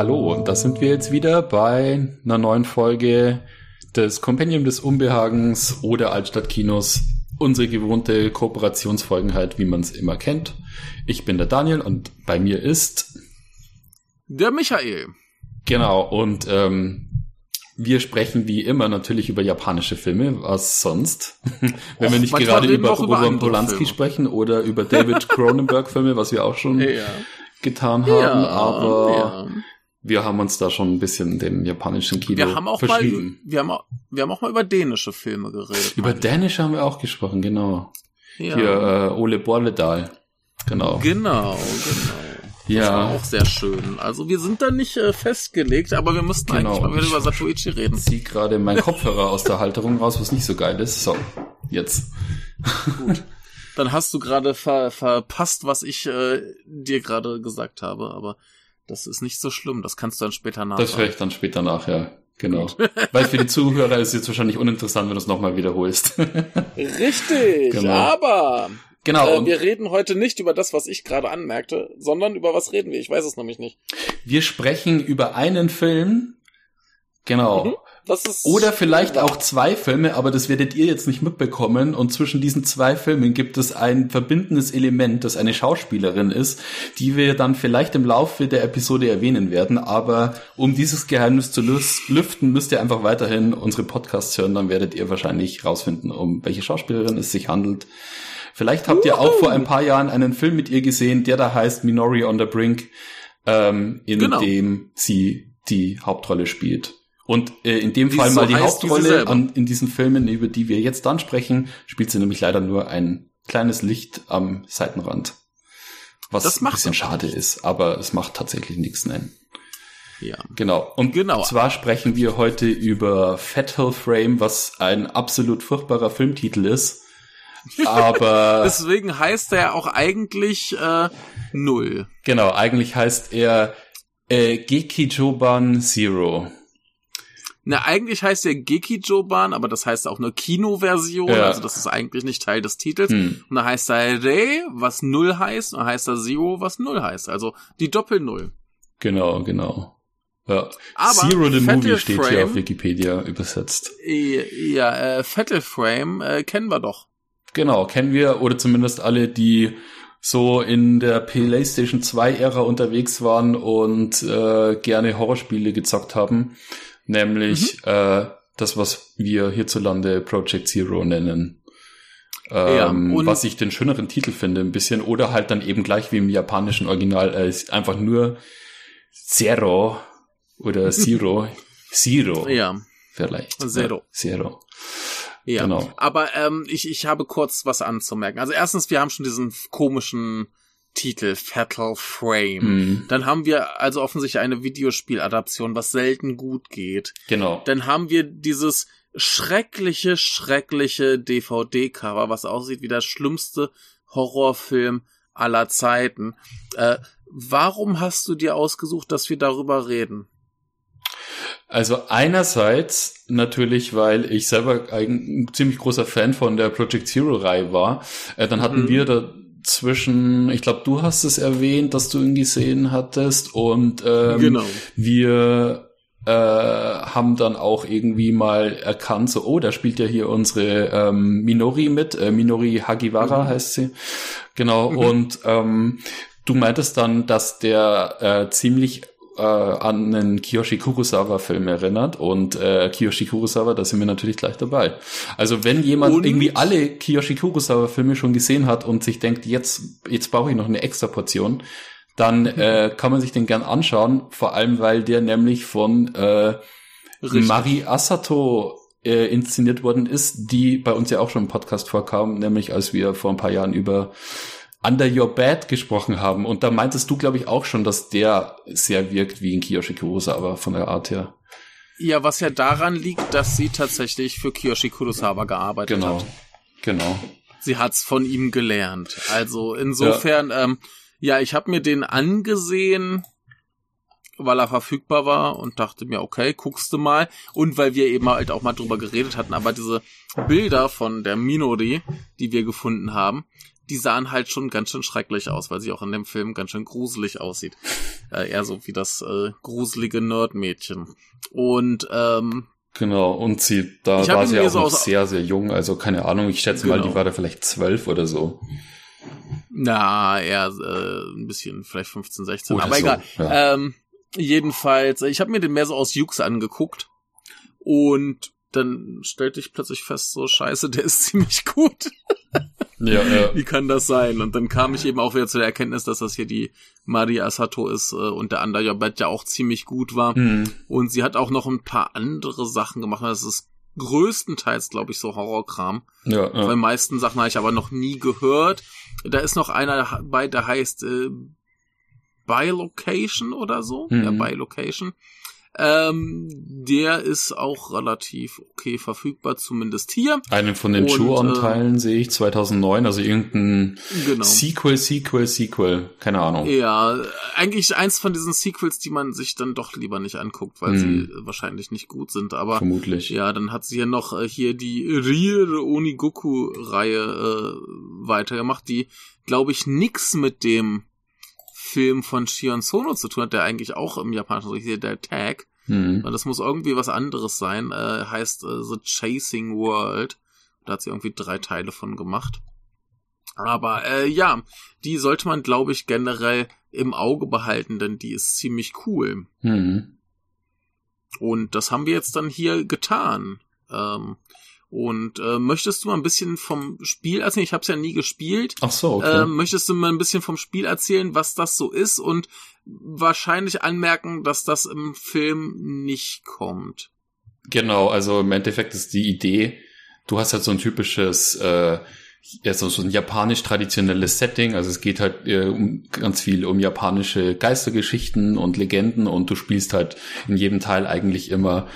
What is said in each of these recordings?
Hallo, da sind wir jetzt wieder bei einer neuen Folge des Compendium des Unbehagens oder Altstadtkinos. Unsere gewohnte Kooperationsfolgen halt, wie man es immer kennt. Ich bin der Daniel und bei mir ist der Michael. Genau, und ähm, wir sprechen wie immer natürlich über japanische Filme, was sonst. Wenn Och, wir nicht gerade über Roman Polanski sprechen oder über David Cronenberg Filme, was wir auch schon ja. getan haben, ja, aber ja. Wir haben uns da schon ein bisschen dem japanischen Kino wir haben auch. Mal, wir, haben auch, wir haben auch mal über dänische Filme geredet. Über dänische haben wir auch gesprochen, genau. Hier äh, Ole Borledal. Genau. Genau, genau. Ja. Das war auch sehr schön. Also wir sind da nicht äh, festgelegt, aber wir mussten genau. eigentlich mal wieder über Satoichi reden. Ich zieh gerade meinen Kopfhörer aus der Halterung raus, was nicht so geil ist. So, jetzt. Gut. Dann hast du gerade ver verpasst, was ich äh, dir gerade gesagt habe, aber das ist nicht so schlimm. Das kannst du dann später nach. Das höre ich dann später nach, ja. Genau. Weil für die Zuhörer ist es jetzt wahrscheinlich uninteressant, wenn du es nochmal wiederholst. Richtig, genau. aber Genau. Äh, wir reden heute nicht über das, was ich gerade anmerkte, sondern über was reden wir? Ich weiß es nämlich nicht. Wir sprechen über einen Film. Genau. Mhm. Das ist Oder vielleicht auch zwei Filme, aber das werdet ihr jetzt nicht mitbekommen. Und zwischen diesen zwei Filmen gibt es ein verbindendes Element, das eine Schauspielerin ist, die wir dann vielleicht im Laufe der Episode erwähnen werden. Aber um dieses Geheimnis zu lüften, müsst ihr einfach weiterhin unsere Podcasts hören. Dann werdet ihr wahrscheinlich rausfinden, um welche Schauspielerin es sich handelt. Vielleicht habt ihr auch vor ein paar Jahren einen Film mit ihr gesehen, der da heißt Minori on the Brink, ähm, in genau. dem sie die Hauptrolle spielt. Und äh, in dem die Fall mal die Hauptrolle an, in diesen Filmen, über die wir jetzt dann sprechen, spielt sie nämlich leider nur ein kleines Licht am Seitenrand. Was das ein bisschen schade nicht. ist, aber es macht tatsächlich nichts, nein. Ja. Genau. Und genau. zwar sprechen wir heute über Fatal Frame, was ein absolut furchtbarer Filmtitel ist. Aber. Deswegen heißt er auch eigentlich äh, Null. Genau, eigentlich heißt er äh, Gekijoban Zero. Na, eigentlich heißt er Gekijoban, aber das heißt auch eine Kinoversion, ja. also das ist eigentlich nicht Teil des Titels. Hm. Und da heißt er Re, was Null heißt, und da heißt er Zero, was Null heißt. Also die Doppel-Null. Genau, genau. Ja. Aber Zero the Fatal Movie steht Frame, hier auf Wikipedia übersetzt. Ja, äh, Fatal Frame äh, kennen wir doch. Genau, kennen wir, oder zumindest alle, die so in der PlayStation 2 Ära unterwegs waren und äh, gerne Horrorspiele gezockt haben, nämlich mhm. äh, das, was wir hierzulande Project Zero nennen. Ähm, ja, was ich den schöneren Titel finde, ein bisschen, oder halt dann eben gleich wie im japanischen Original, äh, einfach nur Zero oder Zero. Zero. Ja. Vielleicht. Zero. Zero. Ja, genau. aber ähm, ich, ich habe kurz was anzumerken. Also erstens, wir haben schon diesen komischen Titel Fatal Frame. Mhm. Dann haben wir also offensichtlich eine Videospieladaption, was selten gut geht. Genau. Dann haben wir dieses schreckliche, schreckliche DVD-Cover, was aussieht wie der schlimmste Horrorfilm aller Zeiten. Äh, warum hast du dir ausgesucht, dass wir darüber reden? Also einerseits natürlich, weil ich selber ein ziemlich großer Fan von der Project Zero Reihe war. Äh, dann hatten mhm. wir dazwischen, ich glaube, du hast es erwähnt, dass du ihn gesehen hattest und ähm, genau. wir äh, haben dann auch irgendwie mal erkannt, so, oh, da spielt ja hier unsere ähm, Minori mit, äh, Minori Hagiwara mhm. heißt sie. Genau, mhm. und ähm, du meintest dann, dass der äh, ziemlich äh, an einen Kiyoshi Kurosawa-Film erinnert und äh, Kiyoshi Kurosawa, da sind wir natürlich gleich dabei. Also wenn jemand und? irgendwie alle Kiyoshi Kurosawa-Filme schon gesehen hat und sich denkt, jetzt, jetzt brauche ich noch eine extra Portion, dann äh, kann man sich den gern anschauen, vor allem weil der nämlich von äh, Mari Asato äh, inszeniert worden ist, die bei uns ja auch schon im Podcast vorkam, nämlich als wir vor ein paar Jahren über Under Your Bed gesprochen haben. Und da meintest du, glaube ich, auch schon, dass der sehr wirkt wie in Kiyoshi Kurosawa von der Art her. Ja, was ja daran liegt, dass sie tatsächlich für Kiyoshi Kurosawa gearbeitet genau. hat. Genau. Sie hat's von ihm gelernt. Also insofern, ja, ähm, ja ich habe mir den angesehen, weil er verfügbar war und dachte mir, okay, guckst du mal. Und weil wir eben halt auch mal drüber geredet hatten, aber diese Bilder von der Minori, die wir gefunden haben, die sahen halt schon ganz schön schrecklich aus, weil sie auch in dem Film ganz schön gruselig aussieht. Äh, eher so wie das äh, gruselige Nerdmädchen. Und ähm, Genau, und sie, da war sie auch so noch sehr, sehr jung, also keine Ahnung, ich schätze genau. mal, die genau. war da vielleicht zwölf oder so. Na, eher äh, ein bisschen, vielleicht 15, 16, oder aber so, egal. Ja. Ähm, jedenfalls, ich habe mir den mehr so aus Jux angeguckt und dann stellte ich plötzlich fest, so scheiße, der ist ziemlich gut. Ja, ja. Wie kann das sein? Und dann kam ich eben auch wieder zu der Erkenntnis, dass das hier die Maria Sato ist äh, und der Under Your Bed ja auch ziemlich gut war. Mhm. Und sie hat auch noch ein paar andere Sachen gemacht. Das ist größtenteils, glaube ich, so Horrorkram. Ja, ja. Bei meisten Sachen habe ich aber noch nie gehört. Da ist noch einer bei, der heißt äh, Bilocation oder so. Mhm. Ja, Bilocation. Ähm, der ist auch relativ okay verfügbar, zumindest hier. Einen von den Chu-On-Teilen äh, sehe ich 2009, also irgendein genau. Sequel, Sequel, Sequel, keine Ahnung. Ja, eigentlich eins von diesen Sequels, die man sich dann doch lieber nicht anguckt, weil hm. sie wahrscheinlich nicht gut sind, aber vermutlich. Ja, dann hat sie ja noch äh, hier die Rir Onigoku-Reihe äh, weitergemacht, die, glaube ich, nix mit dem Film von Shion Sono zu tun hat, der eigentlich auch im Japanischen hier der Tag. Mhm. Und das muss irgendwie was anderes sein. Äh, heißt äh, The Chasing World. Da hat sie irgendwie drei Teile von gemacht. Aber äh, ja, die sollte man, glaube ich, generell im Auge behalten, denn die ist ziemlich cool. Mhm. Und das haben wir jetzt dann hier getan. Ähm, und äh, möchtest du mal ein bisschen vom Spiel erzählen? Ich habe es ja nie gespielt. Ach so. Okay. Äh, möchtest du mal ein bisschen vom Spiel erzählen, was das so ist und wahrscheinlich anmerken, dass das im Film nicht kommt? Genau, also im Endeffekt ist die Idee, du hast halt so ein typisches, äh, ja, so, so ein japanisch traditionelles Setting. Also es geht halt äh, um, ganz viel um japanische Geistergeschichten und Legenden und du spielst halt in jedem Teil eigentlich immer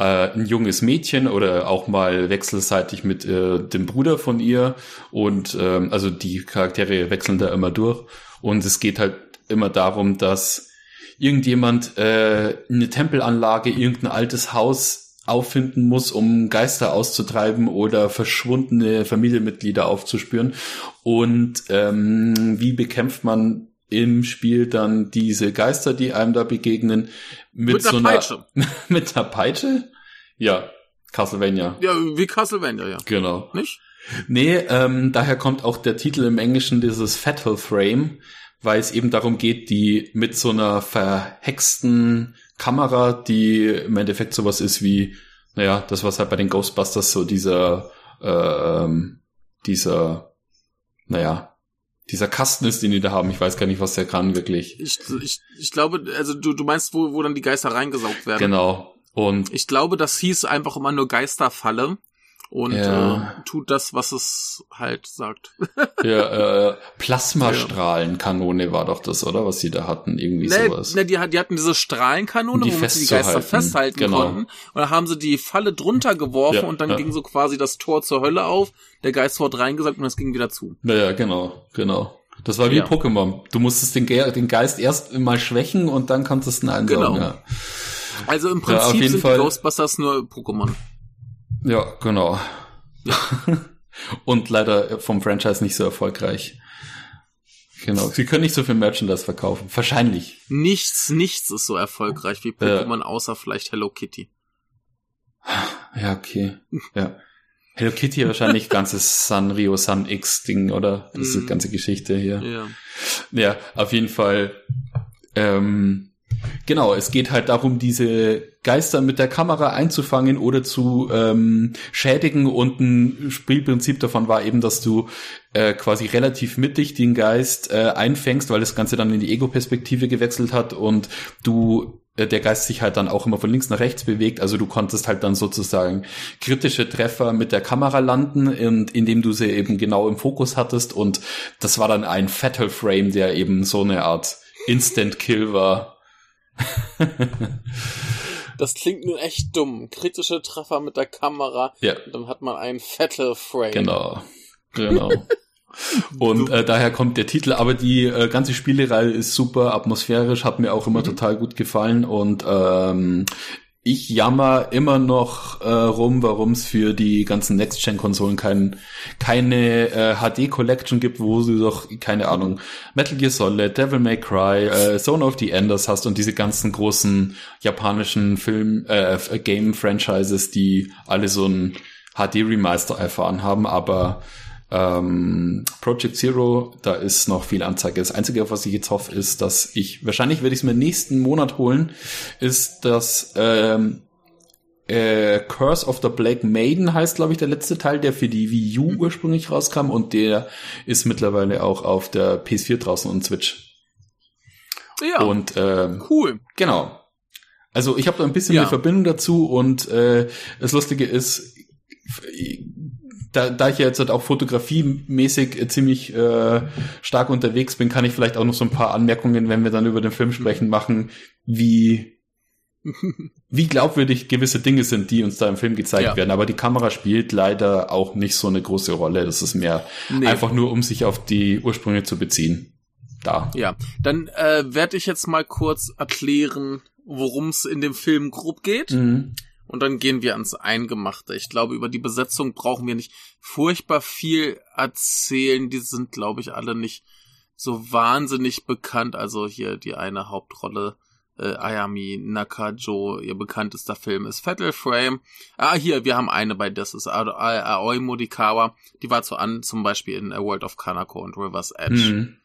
äh, ein junges Mädchen oder auch mal wechselseitig mit äh, dem Bruder von ihr und ähm, also die Charaktere wechseln da immer durch und es geht halt immer darum, dass irgendjemand äh, eine Tempelanlage, irgendein altes Haus auffinden muss, um Geister auszutreiben oder verschwundene Familienmitglieder aufzuspüren. Und ähm, wie bekämpft man im Spiel dann diese Geister, die einem da begegnen, mit, mit so einer Peitsche. mit einer Peitsche? Ja, Castlevania. Ja, wie Castlevania, ja. Genau. Nicht? Nee, ähm, daher kommt auch der Titel im Englischen dieses Fatal Frame, weil es eben darum geht, die mit so einer verhexten Kamera, die im Endeffekt sowas ist wie, naja, das was halt bei den Ghostbusters so dieser, äh, dieser, naja, dieser Kasten ist, den die da haben. Ich weiß gar nicht, was der kann, wirklich. Ich, ich, ich glaube, also du, du meinst, wo, wo dann die Geister reingesaugt werden. Genau. Und ich glaube, das hieß einfach immer nur Geisterfalle und ja. äh, tut das, was es halt sagt. ja, äh, Plasmastrahlenkanone war doch das, oder? Was sie da hatten, irgendwie nee, sowas. Ne, die, die hatten diese Strahlenkanone, die womit sie die Geister festhalten genau. konnten. Und da haben sie die Falle drunter geworfen ja, und dann ja. ging so quasi das Tor zur Hölle auf. Der Geist wurde reingesagt und es ging wieder zu. Naja, genau, genau. Das war wie ja. Pokémon. Du musstest den, Ge den Geist erst mal schwächen und dann konntest du ihn einsaugen. Genau. Ja. Also im Prinzip sind Fall. die Ghostbusters nur Pokémon. Ja, genau. Und leider vom Franchise nicht so erfolgreich. Genau. Sie können nicht so viel Merchandise verkaufen. Wahrscheinlich. Nichts, nichts ist so erfolgreich wie Pokémon, ja. außer vielleicht Hello Kitty. Ja, okay. Ja. Hello Kitty wahrscheinlich ganzes Sanrio Sun X Ding, oder? Das ist die mhm. ganze Geschichte hier. Ja. Ja, auf jeden Fall. Ähm, Genau, es geht halt darum, diese Geister mit der Kamera einzufangen oder zu ähm, schädigen. Und ein Spielprinzip davon war eben, dass du äh, quasi relativ mittig den Geist äh, einfängst, weil das Ganze dann in die Ego-Perspektive gewechselt hat und du äh, der Geist sich halt dann auch immer von links nach rechts bewegt. Also du konntest halt dann sozusagen kritische Treffer mit der Kamera landen, und indem du sie eben genau im Fokus hattest. Und das war dann ein Fatal Frame, der eben so eine Art Instant Kill war das klingt nur echt dumm. Kritische Treffer mit der Kamera. Ja. dann hat man einen Fatal Frame. Genau. Genau. Und äh, daher kommt der Titel, aber die äh, ganze Spielereihe ist super atmosphärisch, hat mir auch immer mhm. total gut gefallen und ähm, ich jammer immer noch äh, rum, warum es für die ganzen Next-Gen-Konsolen kein, keine äh, HD-Collection gibt, wo du doch, keine Ahnung, Metal Gear Solid, Devil May Cry, äh, Zone of the Enders hast und diese ganzen großen japanischen Film, äh, Game-Franchises, die alle so ein HD-Remaster erfahren haben, aber ähm, Project Zero, da ist noch viel Anzeige. Das Einzige, auf was ich jetzt hoffe, ist, dass ich, wahrscheinlich werde ich es mir nächsten Monat holen, ist das ähm, äh, Curse of the Black Maiden heißt, glaube ich, der letzte Teil, der für die Wii U ursprünglich rauskam und der ist mittlerweile auch auf der PS4 draußen und Switch. Ja. Und ähm, cool. Genau. Also ich habe da ein bisschen ja. eine Verbindung dazu und äh, das Lustige ist, da, da ich ja jetzt halt auch fotografiemäßig ziemlich äh, stark unterwegs bin, kann ich vielleicht auch noch so ein paar Anmerkungen, wenn wir dann über den Film sprechen, machen, wie wie glaubwürdig gewisse Dinge sind, die uns da im Film gezeigt ja. werden. Aber die Kamera spielt leider auch nicht so eine große Rolle. Das ist mehr nee. einfach nur, um sich auf die Ursprünge zu beziehen. Da. Ja, dann äh, werde ich jetzt mal kurz erklären, worum es in dem Film grob geht. Mhm. Und dann gehen wir ans Eingemachte. Ich glaube, über die Besetzung brauchen wir nicht furchtbar viel erzählen. Die sind, glaube ich, alle nicht so wahnsinnig bekannt. Also hier die eine Hauptrolle, äh, Ayami Nakajo, ihr bekanntester Film ist Fatal Frame. Ah, hier, wir haben eine bei das ist Aoi Modikawa. Die war zu an, zum Beispiel in A World of Kanako und River's Edge. Mhm.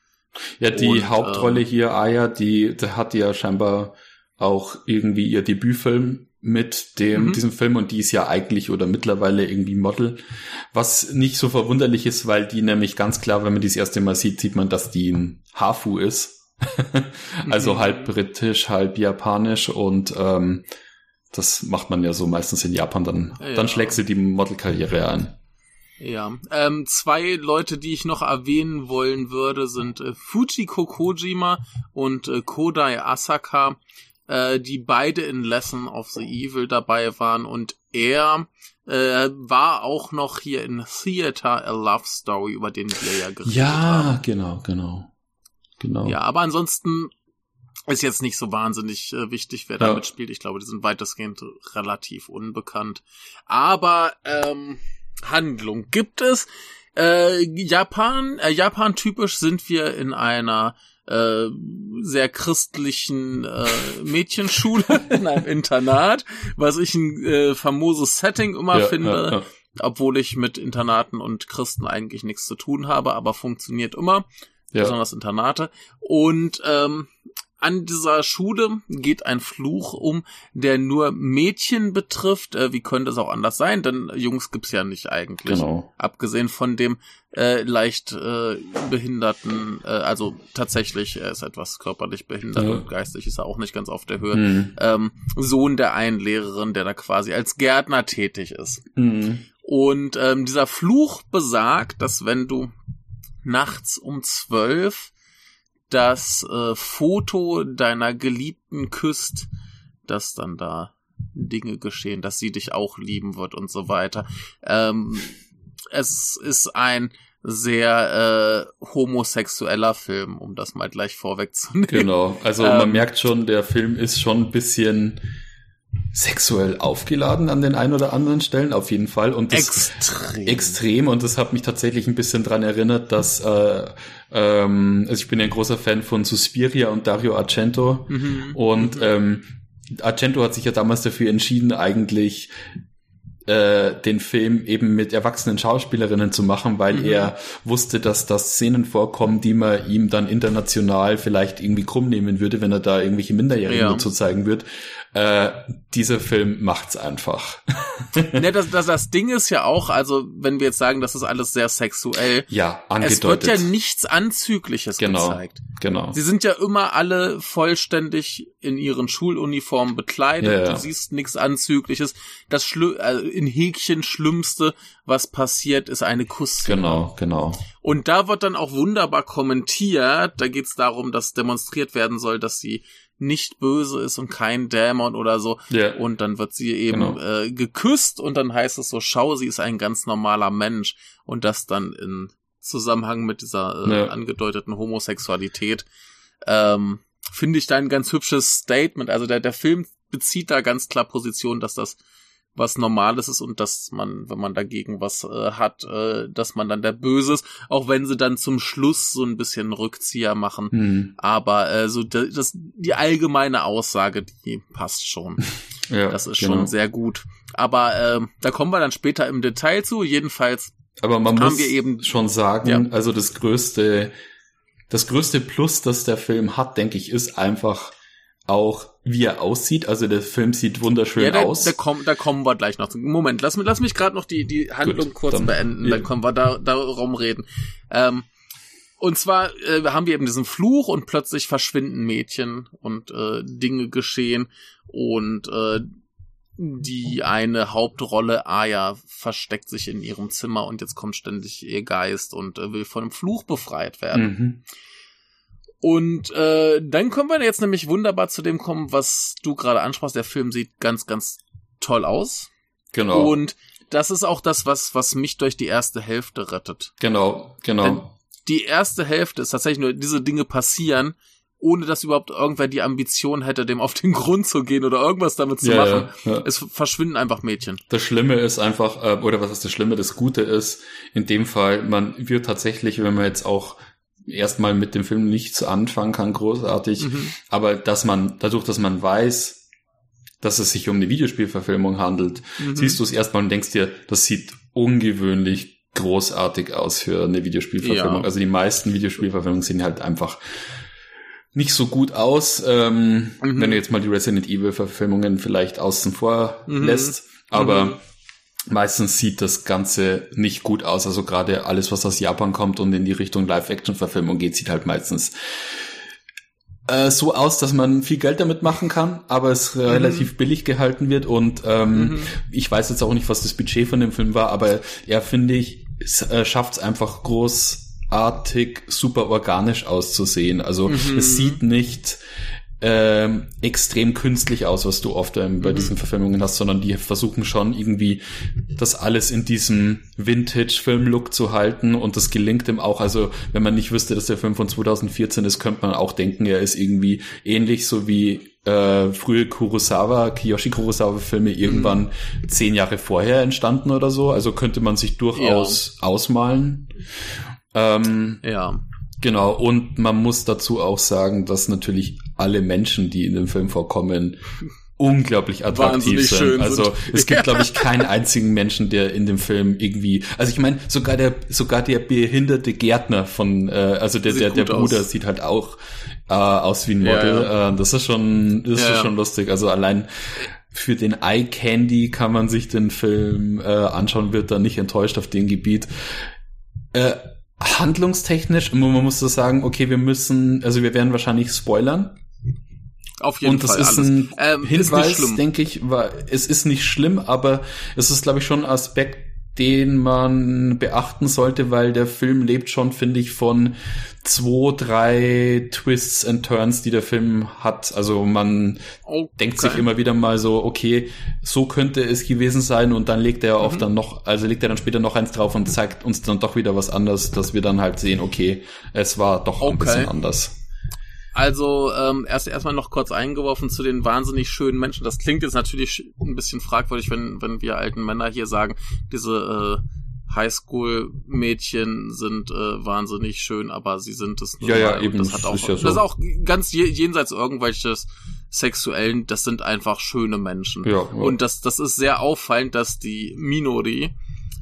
Ja, die und, Hauptrolle äh, hier, Aya, die, die hat ja scheinbar auch irgendwie ihr Debütfilm mit dem, mhm. diesem Film und die ist ja eigentlich oder mittlerweile irgendwie Model. Was nicht so verwunderlich ist, weil die nämlich ganz klar, wenn man die das erste Mal sieht, sieht man, dass die ein Hafu ist. also mhm. halb britisch, halb japanisch und ähm, das macht man ja so meistens in Japan, dann, ja. dann schlägt sie die Modelkarriere ein. Ja, ähm, zwei Leute, die ich noch erwähnen wollen würde, sind äh, Fujiko Kojima und äh, Kodai Asaka äh, die beide in Lesson of the Evil dabei waren und er äh, war auch noch hier in Theater a Love Story, über den wir ja geredet ja, haben. Ja, genau, genau. Genau. Ja, aber ansonsten ist jetzt nicht so wahnsinnig äh, wichtig, wer ja. damit spielt. Ich glaube, die sind weitestgehend relativ unbekannt. Aber ähm, Handlung gibt es. Äh, Japan, äh, Japan typisch sind wir in einer äh, sehr christlichen äh, Mädchenschule in einem Internat, was ich ein äh, famoses Setting immer ja, finde. Ja, ja. Obwohl ich mit Internaten und Christen eigentlich nichts zu tun habe, aber funktioniert immer. Besonders Internate. Und ähm, an dieser Schule geht ein Fluch um, der nur Mädchen betrifft. Äh, wie könnte es auch anders sein? Denn Jungs gibt's ja nicht eigentlich. Genau. Abgesehen von dem äh, leicht äh, behinderten, äh, also tatsächlich, er ist etwas körperlich behindert ja. und geistig ist er auch nicht ganz auf der Höhe. Mhm. Ähm, Sohn der einen Lehrerin, der da quasi als Gärtner tätig ist. Mhm. Und ähm, dieser Fluch besagt, dass wenn du nachts um zwölf das äh, Foto deiner Geliebten küsst, dass dann da Dinge geschehen, dass sie dich auch lieben wird und so weiter. Ähm, es ist ein sehr äh, homosexueller Film, um das mal gleich vorwegzunehmen. Genau, also ähm, man merkt schon, der Film ist schon ein bisschen sexuell aufgeladen an den ein oder anderen Stellen, auf jeden Fall. Und das extrem. extrem. Und das hat mich tatsächlich ein bisschen dran erinnert, dass äh, ähm, also ich bin ja ein großer Fan von Suspiria und Dario Argento. Mhm. Und mhm. ähm, Argento hat sich ja damals dafür entschieden, eigentlich äh, den Film eben mit erwachsenen Schauspielerinnen zu machen, weil mhm. er wusste, dass das Szenen vorkommen, die man ihm dann international vielleicht irgendwie krumm nehmen würde, wenn er da irgendwelche Minderjährigen ja. dazu zeigen würde. Äh, dieser Film macht's einfach. ne, das, das, das Ding ist ja auch, also wenn wir jetzt sagen, das ist alles sehr sexuell, ja, angedeutet. es wird ja nichts Anzügliches genau, gezeigt. Genau. Sie sind ja immer alle vollständig in ihren Schuluniformen bekleidet. Ja, ja. Du siehst nichts Anzügliches. Das Schlu äh, in Häkchen Schlimmste, was passiert, ist eine Kussszene. Genau, genau. Und da wird dann auch wunderbar kommentiert. Da geht es darum, dass demonstriert werden soll, dass sie nicht böse ist und kein Dämon oder so. Yeah. Und dann wird sie eben genau. äh, geküsst und dann heißt es so, schau, sie ist ein ganz normaler Mensch. Und das dann in Zusammenhang mit dieser äh, ja. angedeuteten Homosexualität. Ähm, Finde ich da ein ganz hübsches Statement. Also der, der Film bezieht da ganz klar Position, dass das was Normales ist und dass man, wenn man dagegen was äh, hat, äh, dass man dann der Böse ist, auch wenn sie dann zum Schluss so ein bisschen Rückzieher machen. Mhm. Aber äh, so das, die allgemeine Aussage, die passt schon. ja, das ist genau. schon sehr gut. Aber äh, da kommen wir dann später im Detail zu. Jedenfalls aber man muss eben, schon sagen, ja. also das größte, das größte Plus, das der Film hat, denke ich, ist einfach auch, wie er aussieht. Also der Film sieht wunderschön ja, da, aus. Da, komm, da kommen wir gleich noch zu. Moment, lass, lass mich gerade noch die, die Handlung Gut, kurz dann, beenden, ja. dann können wir da darum reden. Ähm, und zwar äh, haben wir eben diesen Fluch und plötzlich verschwinden Mädchen und äh, Dinge geschehen und äh, die eine Hauptrolle, Aya, versteckt sich in ihrem Zimmer und jetzt kommt ständig ihr Geist und äh, will von dem Fluch befreit werden. Mhm. Und äh, dann können wir jetzt nämlich wunderbar zu dem kommen, was du gerade ansprachst. Der Film sieht ganz, ganz toll aus. Genau. Und das ist auch das, was, was mich durch die erste Hälfte rettet. Genau, genau. Denn die erste Hälfte ist tatsächlich nur, diese Dinge passieren, ohne dass überhaupt irgendwer die Ambition hätte, dem auf den Grund zu gehen oder irgendwas damit zu ja, machen. Ja, ja. Es verschwinden einfach Mädchen. Das Schlimme ist einfach, äh, oder was ist das Schlimme, das Gute ist, in dem Fall, man wird tatsächlich, wenn man jetzt auch erstmal mit dem Film nichts anfangen kann, großartig, mhm. aber dass man, dadurch, dass man weiß, dass es sich um eine Videospielverfilmung handelt, mhm. siehst du es erstmal und denkst dir, das sieht ungewöhnlich großartig aus für eine Videospielverfilmung. Also die meisten Videospielverfilmungen sehen halt einfach nicht so gut aus, ähm, mhm. wenn du jetzt mal die Resident Evil Verfilmungen vielleicht außen vor mhm. lässt, aber mhm. meistens sieht das Ganze nicht gut aus. Also gerade alles, was aus Japan kommt und in die Richtung Live-Action-Verfilmung geht, sieht halt meistens äh, so aus, dass man viel Geld damit machen kann, aber es mhm. relativ billig gehalten wird und ähm, mhm. ich weiß jetzt auch nicht, was das Budget von dem Film war, aber er finde ich, es, äh, schafft es einfach groß artig super organisch auszusehen. Also mhm. es sieht nicht ähm, extrem künstlich aus, was du oft ähm, bei mhm. diesen Verfilmungen hast, sondern die versuchen schon irgendwie das alles in diesem Vintage-Film-Look zu halten und das gelingt ihm auch. Also wenn man nicht wüsste, dass der Film von 2014 ist, könnte man auch denken, er ist irgendwie ähnlich so wie äh, frühe Kurosawa, Kiyoshi Kurosawa-Filme irgendwann mhm. zehn Jahre vorher entstanden oder so. Also könnte man sich durchaus ja. ausmalen. Ähm, ja. Genau, und man muss dazu auch sagen, dass natürlich alle Menschen, die in dem Film vorkommen, unglaublich attraktiv sind. Also es gibt, glaube ich, keinen einzigen Menschen, der in dem Film irgendwie. Also ich meine, sogar der sogar der behinderte Gärtner von, äh, also der der, der Bruder aus. sieht halt auch äh, aus wie ein Model. Ja, ja. Äh, das ist schon, das ja, ist schon lustig. Also allein für den Eye Candy kann man sich den Film äh, anschauen, wird da nicht enttäuscht auf dem Gebiet. Äh, handlungstechnisch, man muss so sagen, okay, wir müssen, also wir werden wahrscheinlich spoilern. Auf jeden Fall. Und das Fall ist ein ähm, Hinweis, denke ich, weil es ist nicht schlimm, aber es ist, glaube ich, schon ein Aspekt, den man beachten sollte, weil der Film lebt schon, finde ich, von zwei, drei Twists and Turns, die der Film hat. Also man okay. denkt sich immer wieder mal so, okay, so könnte es gewesen sein und dann legt er mhm. oft dann noch, also legt er dann später noch eins drauf und zeigt uns dann doch wieder was anderes, dass wir dann halt sehen, okay, es war doch okay. ein bisschen anders. Also ähm, erst erstmal noch kurz eingeworfen zu den wahnsinnig schönen Menschen. Das klingt jetzt natürlich ein bisschen fragwürdig, wenn wenn wir alten Männer hier sagen, diese äh, Highschool-Mädchen sind äh, wahnsinnig schön, aber sie sind es nur. Ja, ja, eben. Das, hat auch, ist ja so. das ist auch ganz jenseits irgendwelches sexuellen, das sind einfach schöne Menschen. Ja, ja. Und das, das ist sehr auffallend, dass die Minori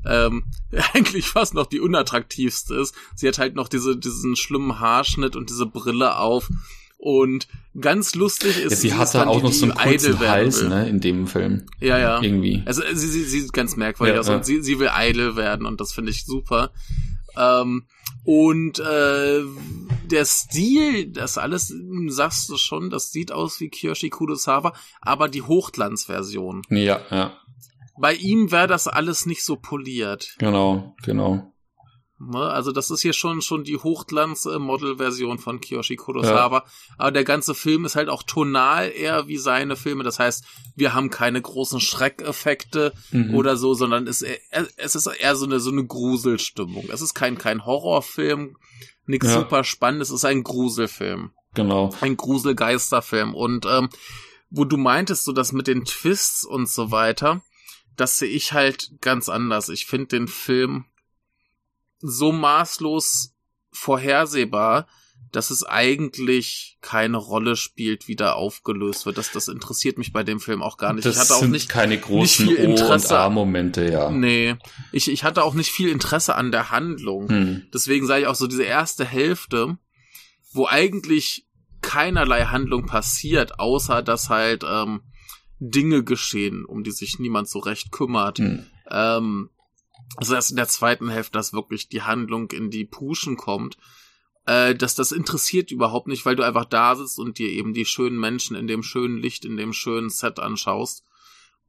ähm, eigentlich fast noch die unattraktivste ist. Sie hat halt noch diese, diesen schlimmen Haarschnitt und diese Brille auf. Und ganz lustig ist, ja, sie hatte auch die, noch so einen kurzen Hals, ne, in dem Film. Ja, ja. Irgendwie. Also sie, sie, sie sieht ganz merkwürdig ja, aus ja. und sie, sie will idle werden und das finde ich super. Ähm, und äh, der Stil, das alles, sagst du schon, das sieht aus wie Kiyoshi Kurosawa, aber die Hochglanzversion. Ja, ja bei ihm wäre das alles nicht so poliert. Genau, genau. Ne, also das ist hier schon schon die Hochglanz-Model-Version von Kiyoshi Kurosawa. Ja. Aber der ganze Film ist halt auch tonal eher wie seine Filme. Das heißt, wir haben keine großen Schreckeffekte mhm. oder so, sondern es, es ist eher so eine so eine Gruselstimmung. Es ist kein kein Horrorfilm, nichts ja. super spannendes. Es ist ein Gruselfilm. Genau. Ein Gruselgeisterfilm und ähm, wo du meintest, so das mit den Twists und so weiter, das sehe ich halt ganz anders. Ich finde den Film so maßlos vorhersehbar, dass es eigentlich keine Rolle spielt, wie da aufgelöst wird. Das, das interessiert mich bei dem Film auch gar nicht. Das ich hatte auch sind nicht keine großen nicht viel O- und A-Momente, ja. Nee, ich, ich hatte auch nicht viel Interesse an der Handlung. Hm. Deswegen sage ich auch so, diese erste Hälfte, wo eigentlich keinerlei Handlung passiert, außer dass halt ähm, Dinge geschehen, um die sich niemand so recht kümmert. Hm. Ähm, also erst in der zweiten Hälfte, dass wirklich die Handlung in die Puschen kommt. Äh, dass das interessiert überhaupt nicht, weil du einfach da sitzt und dir eben die schönen Menschen in dem schönen Licht, in dem schönen Set anschaust.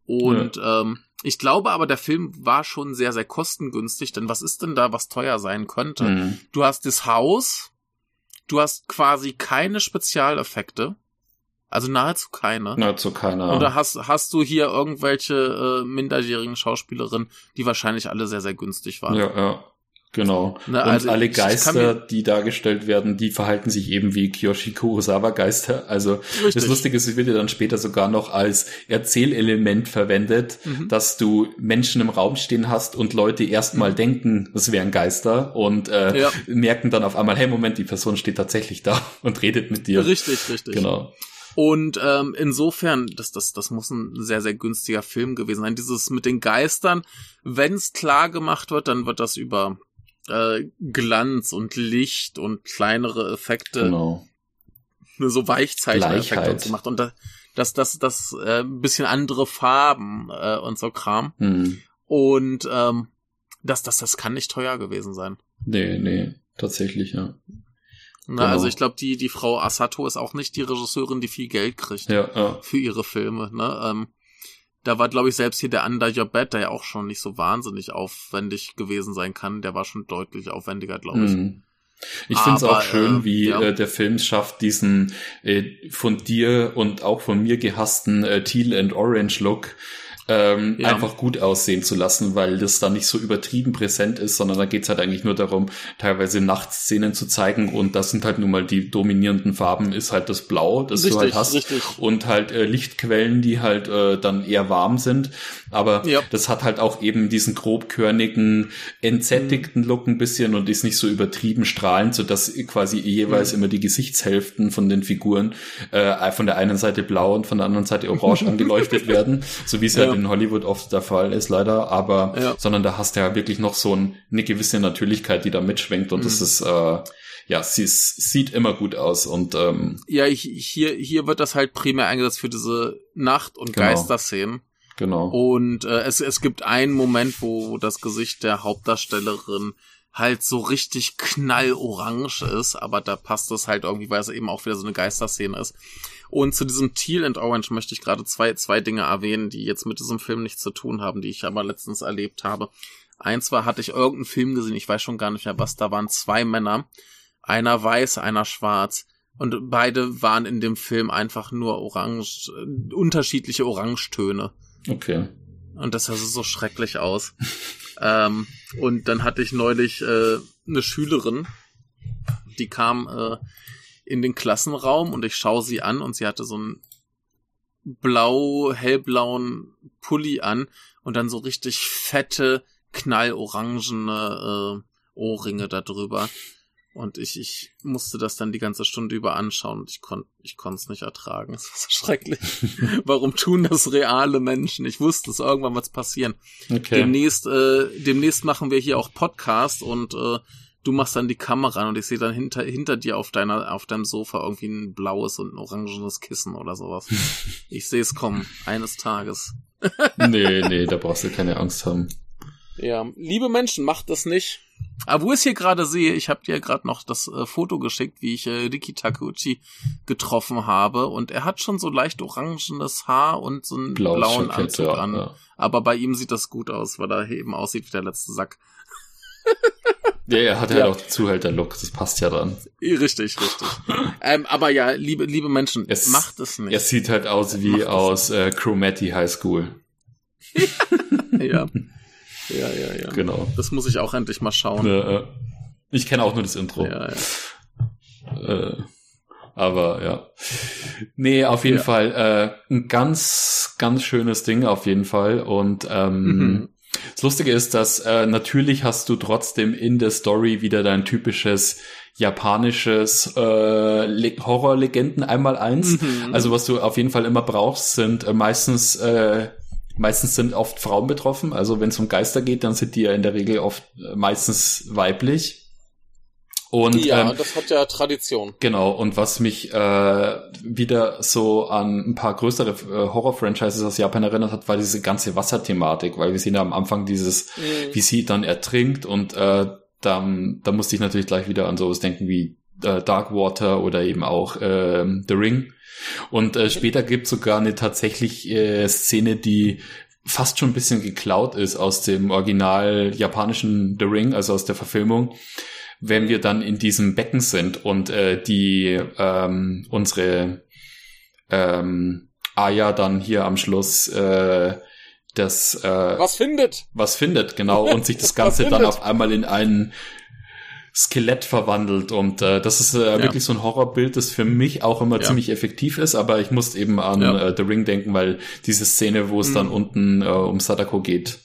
Und ähm, ich glaube aber, der Film war schon sehr, sehr kostengünstig, denn was ist denn da, was teuer sein könnte? Hm. Du hast das Haus, du hast quasi keine Spezialeffekte, also nahezu keine. Nahezu keiner. Und da hast, hast du hier irgendwelche äh, minderjährigen Schauspielerinnen, die wahrscheinlich alle sehr, sehr günstig waren. Ja, ja. Genau. Ne, und also alle Geister, die dargestellt werden, die verhalten sich eben wie Kiyoshi Kurosawa Geister. Also das Richtig. Lustige ist, es wird ja dann später sogar noch als Erzählelement verwendet, Mhm. dass du Menschen im Raum stehen hast und Leute erstmal denken, das wären Geister und äh, Mhm. Ja. merken dann auf einmal, hey Moment, die Person steht tatsächlich da und redet mit dir. Richtig, richtig. Genau. Und ähm, insofern, das, das, das muss ein sehr, sehr günstiger Film gewesen sein. Dieses mit den Geistern, wenn es klar gemacht wird, dann wird das über äh, Glanz und Licht und kleinere Effekte, Genau. so Weichzeichner-Effekte Gleichheit. und so macht. Und da, das, das, das, äh, ein bisschen andere Farben äh, und so Kram. Hm. Und ähm, das, das, das kann nicht teuer gewesen sein. Nee, nee, tatsächlich, ja. Ne? Genau. Also ich glaube, die, die Frau Asato ist auch nicht die Regisseurin, die viel Geld kriegt. Ja, ja. für ihre Filme. Ne? Ähm, da war, glaube ich, selbst hier der Under Your Bed, der ja auch schon nicht so wahnsinnig aufwendig gewesen sein kann. Der war schon deutlich aufwendiger, glaube ich. Mhm. Ich finde es auch schön, äh, wie ja. äh, der Film schafft, diesen äh, von dir und auch von mir gehassten äh, Teal and Orange Look ähm, Ja. einfach gut aussehen zu lassen, weil das dann nicht so übertrieben präsent ist, sondern da geht's halt eigentlich nur darum, teilweise Nachtszenen zu zeigen und das sind halt nun mal die dominierenden Farben, ist halt das Blau, das du halt hast richtig. und halt äh, Lichtquellen, die halt äh, dann eher warm sind. Aber Ja. das hat halt auch eben diesen grobkörnigen, entsättigten Look ein bisschen und ist nicht so übertrieben strahlend, so dass quasi jeweils immer die Gesichtshälften von den Figuren äh, von der einen Seite blau und von der anderen Seite orange angeleuchtet werden, so wie es Ja. halt in Hollywood oft der Fall ist leider. Aber Ja. sondern da hast du ja wirklich noch so ein, eine gewisse Natürlichkeit, die da mitschwingt und das ist äh, ja, sie sieht immer gut aus und ähm, Ja, ich, hier, hier wird das halt primär eingesetzt für diese Nacht- und Genau. Geisterszenen. genau. Und äh, es, es gibt einen Moment, wo das Gesicht der Hauptdarstellerin halt so richtig knallorange ist, aber da passt es halt irgendwie, weil es eben auch wieder so eine Geisterszene ist. Und zu diesem Teal and Orange möchte ich gerade zwei, zwei Dinge erwähnen, die jetzt mit diesem Film nichts zu tun haben, die ich aber letztens erlebt habe. Eins war, hatte ich irgendeinen Film gesehen, ich weiß schon gar nicht mehr was, da waren zwei Männer, einer weiß, einer schwarz. Und beide waren in dem Film einfach nur orange, äh, unterschiedliche Orangetöne. Okay. Und das sah so schrecklich aus. ähm, und dann hatte ich neulich äh, eine Schülerin, die kam äh, in den Klassenraum und ich schaue sie an und sie hatte so einen blau, hellblauen Pulli an und dann so richtig fette, knallorangene äh, Ohrringe da drüber. Und ich, ich musste das dann die ganze Stunde über anschauen und ich konnte ich konnte es nicht ertragen. Es war so schrecklich. Warum tun das reale Menschen? Ich wusste es, irgendwann wird's passieren. Okay. Demnächst, äh, demnächst machen wir hier auch Podcast und äh, du machst dann die Kamera an und ich sehe dann hinter, hinter dir auf deiner, auf deinem Sofa irgendwie ein blaues und ein orangenes Kissen oder sowas. ich sehe es kommen, eines Tages. nee, nee, da brauchst du keine Angst haben. Ja, liebe Menschen, macht das nicht. Aber wo ich es hier gerade sehe, ich habe dir gerade noch das äh, Foto geschickt, wie ich äh, Riki Takuchi getroffen habe und er hat schon so leicht orangenes Haar und so einen Blaues blauen Jackett, Anzug ja, an. ja. Aber bei ihm sieht das gut aus, weil er eben aussieht wie der letzte Sack. Ja, er hat Ja. halt auch Zuhälter-Look, das passt ja dann. Richtig, richtig. ähm, aber ja, liebe, liebe Menschen, Es- macht es nicht. Er sieht halt aus Macht wie das aus äh, Chromati High School. ja. ja, ja, ja. Genau. Das muss ich auch endlich mal schauen. Äh, ich kenne auch nur das Intro. Ja, ja. Äh, Aber ja. Nee, auf jeden Ja. Fall äh, ein ganz, ganz schönes Ding auf jeden Fall. Und ähm, Mhm. Das Lustige ist, dass äh, natürlich hast du trotzdem in der Story wieder dein typisches japanisches äh, Le- Horrorlegenden einmal eins. Mhm. Also was du auf jeden Fall immer brauchst, sind äh, meistens äh, meistens sind oft Frauen betroffen. Also wenn es um Geister geht, dann sind die ja in der Regel oft äh, meistens weiblich. Und ja, ähm, das hat ja Tradition. Genau, und was mich äh, wieder so an ein paar größere äh, Horror-Franchises aus Japan erinnert hat, war diese ganze Wasserthematik, weil wir sehen ja am Anfang dieses, Mhm. wie sie dann ertrinkt und äh, dann, da musste ich natürlich gleich wieder an sowas denken wie äh, Darkwater oder eben auch ähm, The Ring. Und äh, später gibt sogar eine tatsächlich äh, Szene, die fast schon ein bisschen geklaut ist aus dem original japanischen The Ring, also aus der Verfilmung wenn wir dann in diesem Becken sind und äh, die ähm, unsere ähm, Aya dann hier am Schluss äh, das äh, Was findet? was findet, genau, und sich das Ganze dann auf einmal in ein Skelett verwandelt und äh, das ist äh, wirklich so ein Horrorbild, das für mich auch immer Ja. ziemlich effektiv ist, aber ich musste eben an Ja. äh, The Ring denken, weil diese Szene, wo es Mhm. dann unten äh, um Sadako geht.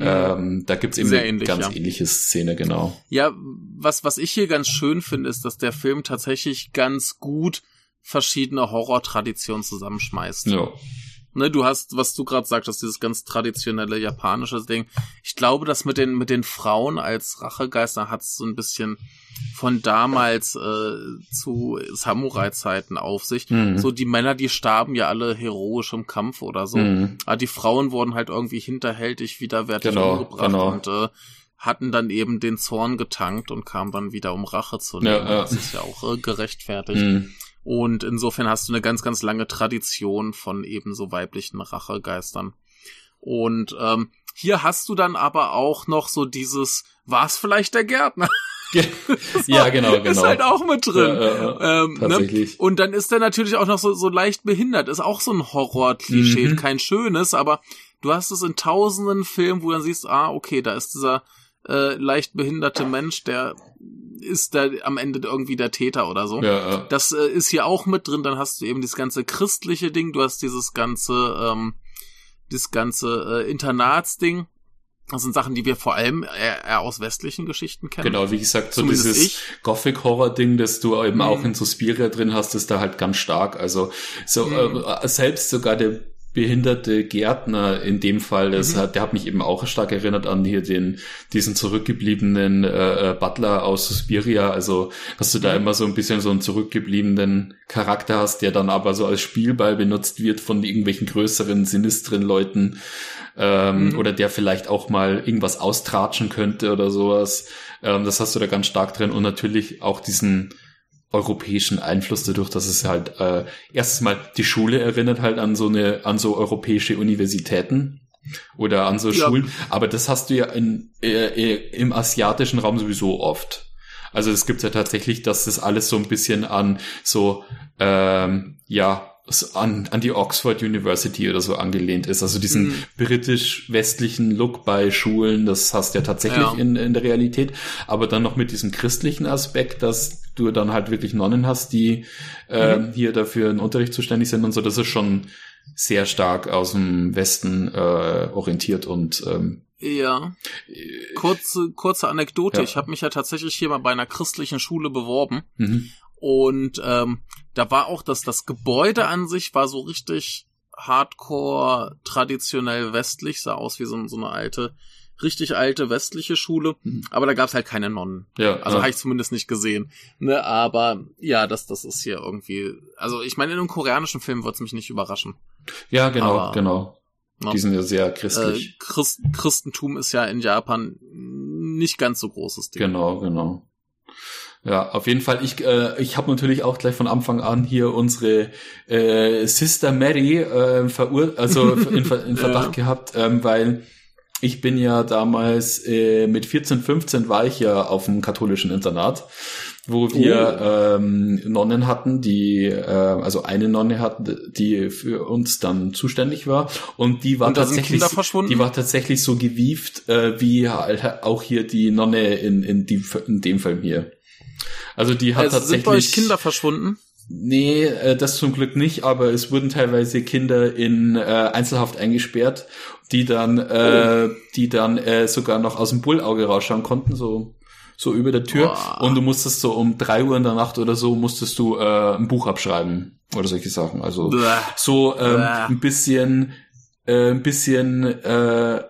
Ähm, da gibt's eben Sehr eine ähnlich, ganz ja. ähnliche Szene, genau. Ja, was, was ich hier ganz schön finde, ist, dass der Film tatsächlich ganz gut verschiedene Horror-Traditionen zusammenschmeißt. Ja. Ne, du hast, was du gerade sagtest, dieses ganz traditionelle japanische Ding. Ich glaube, das mit den mit den Frauen als Rachegeister hat so ein bisschen von damals äh, zu Samurai-Zeiten auf sich. Mhm. So die Männer, die starben ja alle heroisch im Kampf oder so. Mhm. Aber die Frauen wurden halt irgendwie hinterhältig widerwärtig Genau, umgebracht genau. und äh, hatten dann eben den Zorn getankt und kamen dann wieder, um Rache zu nehmen. Ja, ja. Das ist ja auch äh, gerechtfertigt. Mhm. Und insofern hast du eine ganz, ganz lange Tradition von eben so weiblichen Rachegeistern. Und ähm, hier hast du dann aber auch noch so dieses, war es vielleicht der Gärtner? ja, genau, genau. Ist halt auch mit drin. Ja, ja, ja. Ähm, ne? Tatsächlich. Und dann ist er natürlich auch noch so, so leicht behindert. Ist auch so ein Horror-Klischee. Mhm. Kein schönes, aber du hast es in tausenden Filmen, wo du dann siehst, ah, okay, da ist dieser äh, leicht behinderte Mensch, der ist da am Ende irgendwie der Täter oder so. Ja, ja. Das äh, ist hier auch mit drin. Dann hast du eben dieses ganze christliche Ding. Du hast dieses ganze, ähm, das ganze äh, Internatsding. Das sind Sachen, die wir vor allem eher, eher aus westlichen Geschichten kennen. Genau, wie gesagt, so Zumindest dieses ich. Gothic-Horror-Ding, das du eben Mhm. auch in Suspiria drin hast, ist da halt ganz stark. Also so Mhm. äh, selbst sogar der behinderte Gärtner in dem Fall, das Mhm. hat, der hat mich eben auch stark erinnert an hier den diesen zurückgebliebenen äh, äh, Butler aus Suspiria. Also dass du da Mhm. immer so ein bisschen so einen zurückgebliebenen Charakter hast, der dann aber so als Spielball benutzt wird von irgendwelchen größeren sinistren Leuten ähm, Mhm. oder der vielleicht auch mal irgendwas austratschen könnte oder sowas. Ähm, das hast du da ganz stark drin und natürlich auch diesen europäischen Einfluss dadurch, dass es halt äh, erstens mal die Schule erinnert halt an so eine an so europäische Universitäten oder an so Ja. Schulen, aber das hast du ja in, äh, äh, im asiatischen Raum sowieso oft. Also es gibt ja tatsächlich, dass das alles so ein bisschen an so ähm, ja an, an die Oxford University oder so angelehnt ist. Also diesen Mhm. britisch-westlichen Look bei Schulen, das hast du ja tatsächlich Ja. in, in der Realität. Aber dann noch mit diesem christlichen Aspekt, dass du dann halt wirklich Nonnen hast, die äh, Mhm. hier dafür einen Unterricht zuständig sind und so. Das ist schon sehr stark aus dem Westen äh, orientiert und ähm, Ja. Kurze, kurze Anekdote. Ja. Ich habe mich ja tatsächlich hier mal bei einer christlichen Schule beworben. mhm. Und ähm, da war auch das, das Gebäude an sich war so richtig hardcore, traditionell westlich, sah aus wie so, so eine alte, richtig alte westliche Schule. Mhm. Aber da gab's halt keine Nonnen. ja, Also ja. habe ich zumindest nicht gesehen. Ne, aber ja, das, das ist hier irgendwie. Also ich meine, in einem koreanischen Film wird's mich nicht überraschen. ja, genau, aber- genau. Ne? Die sind ja sehr Äh, christlich. Christ, Christentum ist ja in Japan nicht ganz so großes Ding. Genau, genau. Ja, auf jeden Fall. Ich, äh, ich habe natürlich auch gleich von Anfang an hier unsere äh, Sister Mary äh, verur also in, Ver- in Verdacht gehabt, ähm, weil ich bin ja damals äh, mit 14, 15 war ich ja auf dem katholischen Internat, wo wir ähm, Nonnen hatten, die äh, also eine Nonne hatten, die für uns dann zuständig war und die war Und tatsächlich die war tatsächlich so gewieft äh, wie halt auch hier die Nonne in in, die, in dem Film hier. Also die hat Also sind bei euch tatsächlich Kinder verschwunden? Nee, äh, das zum Glück nicht, aber es wurden teilweise Kinder in äh, Einzelhaft eingesperrt, die dann, äh, oh. die dann äh, sogar noch aus dem Bullauge rausschauen konnten, so so über der Tür. Boah. Und du musstest so um drei Uhr in der Nacht oder so musstest du äh, ein Buch abschreiben oder solche Sachen. Also Bäh. so ähm, ein bisschen, äh, ein bisschen äh,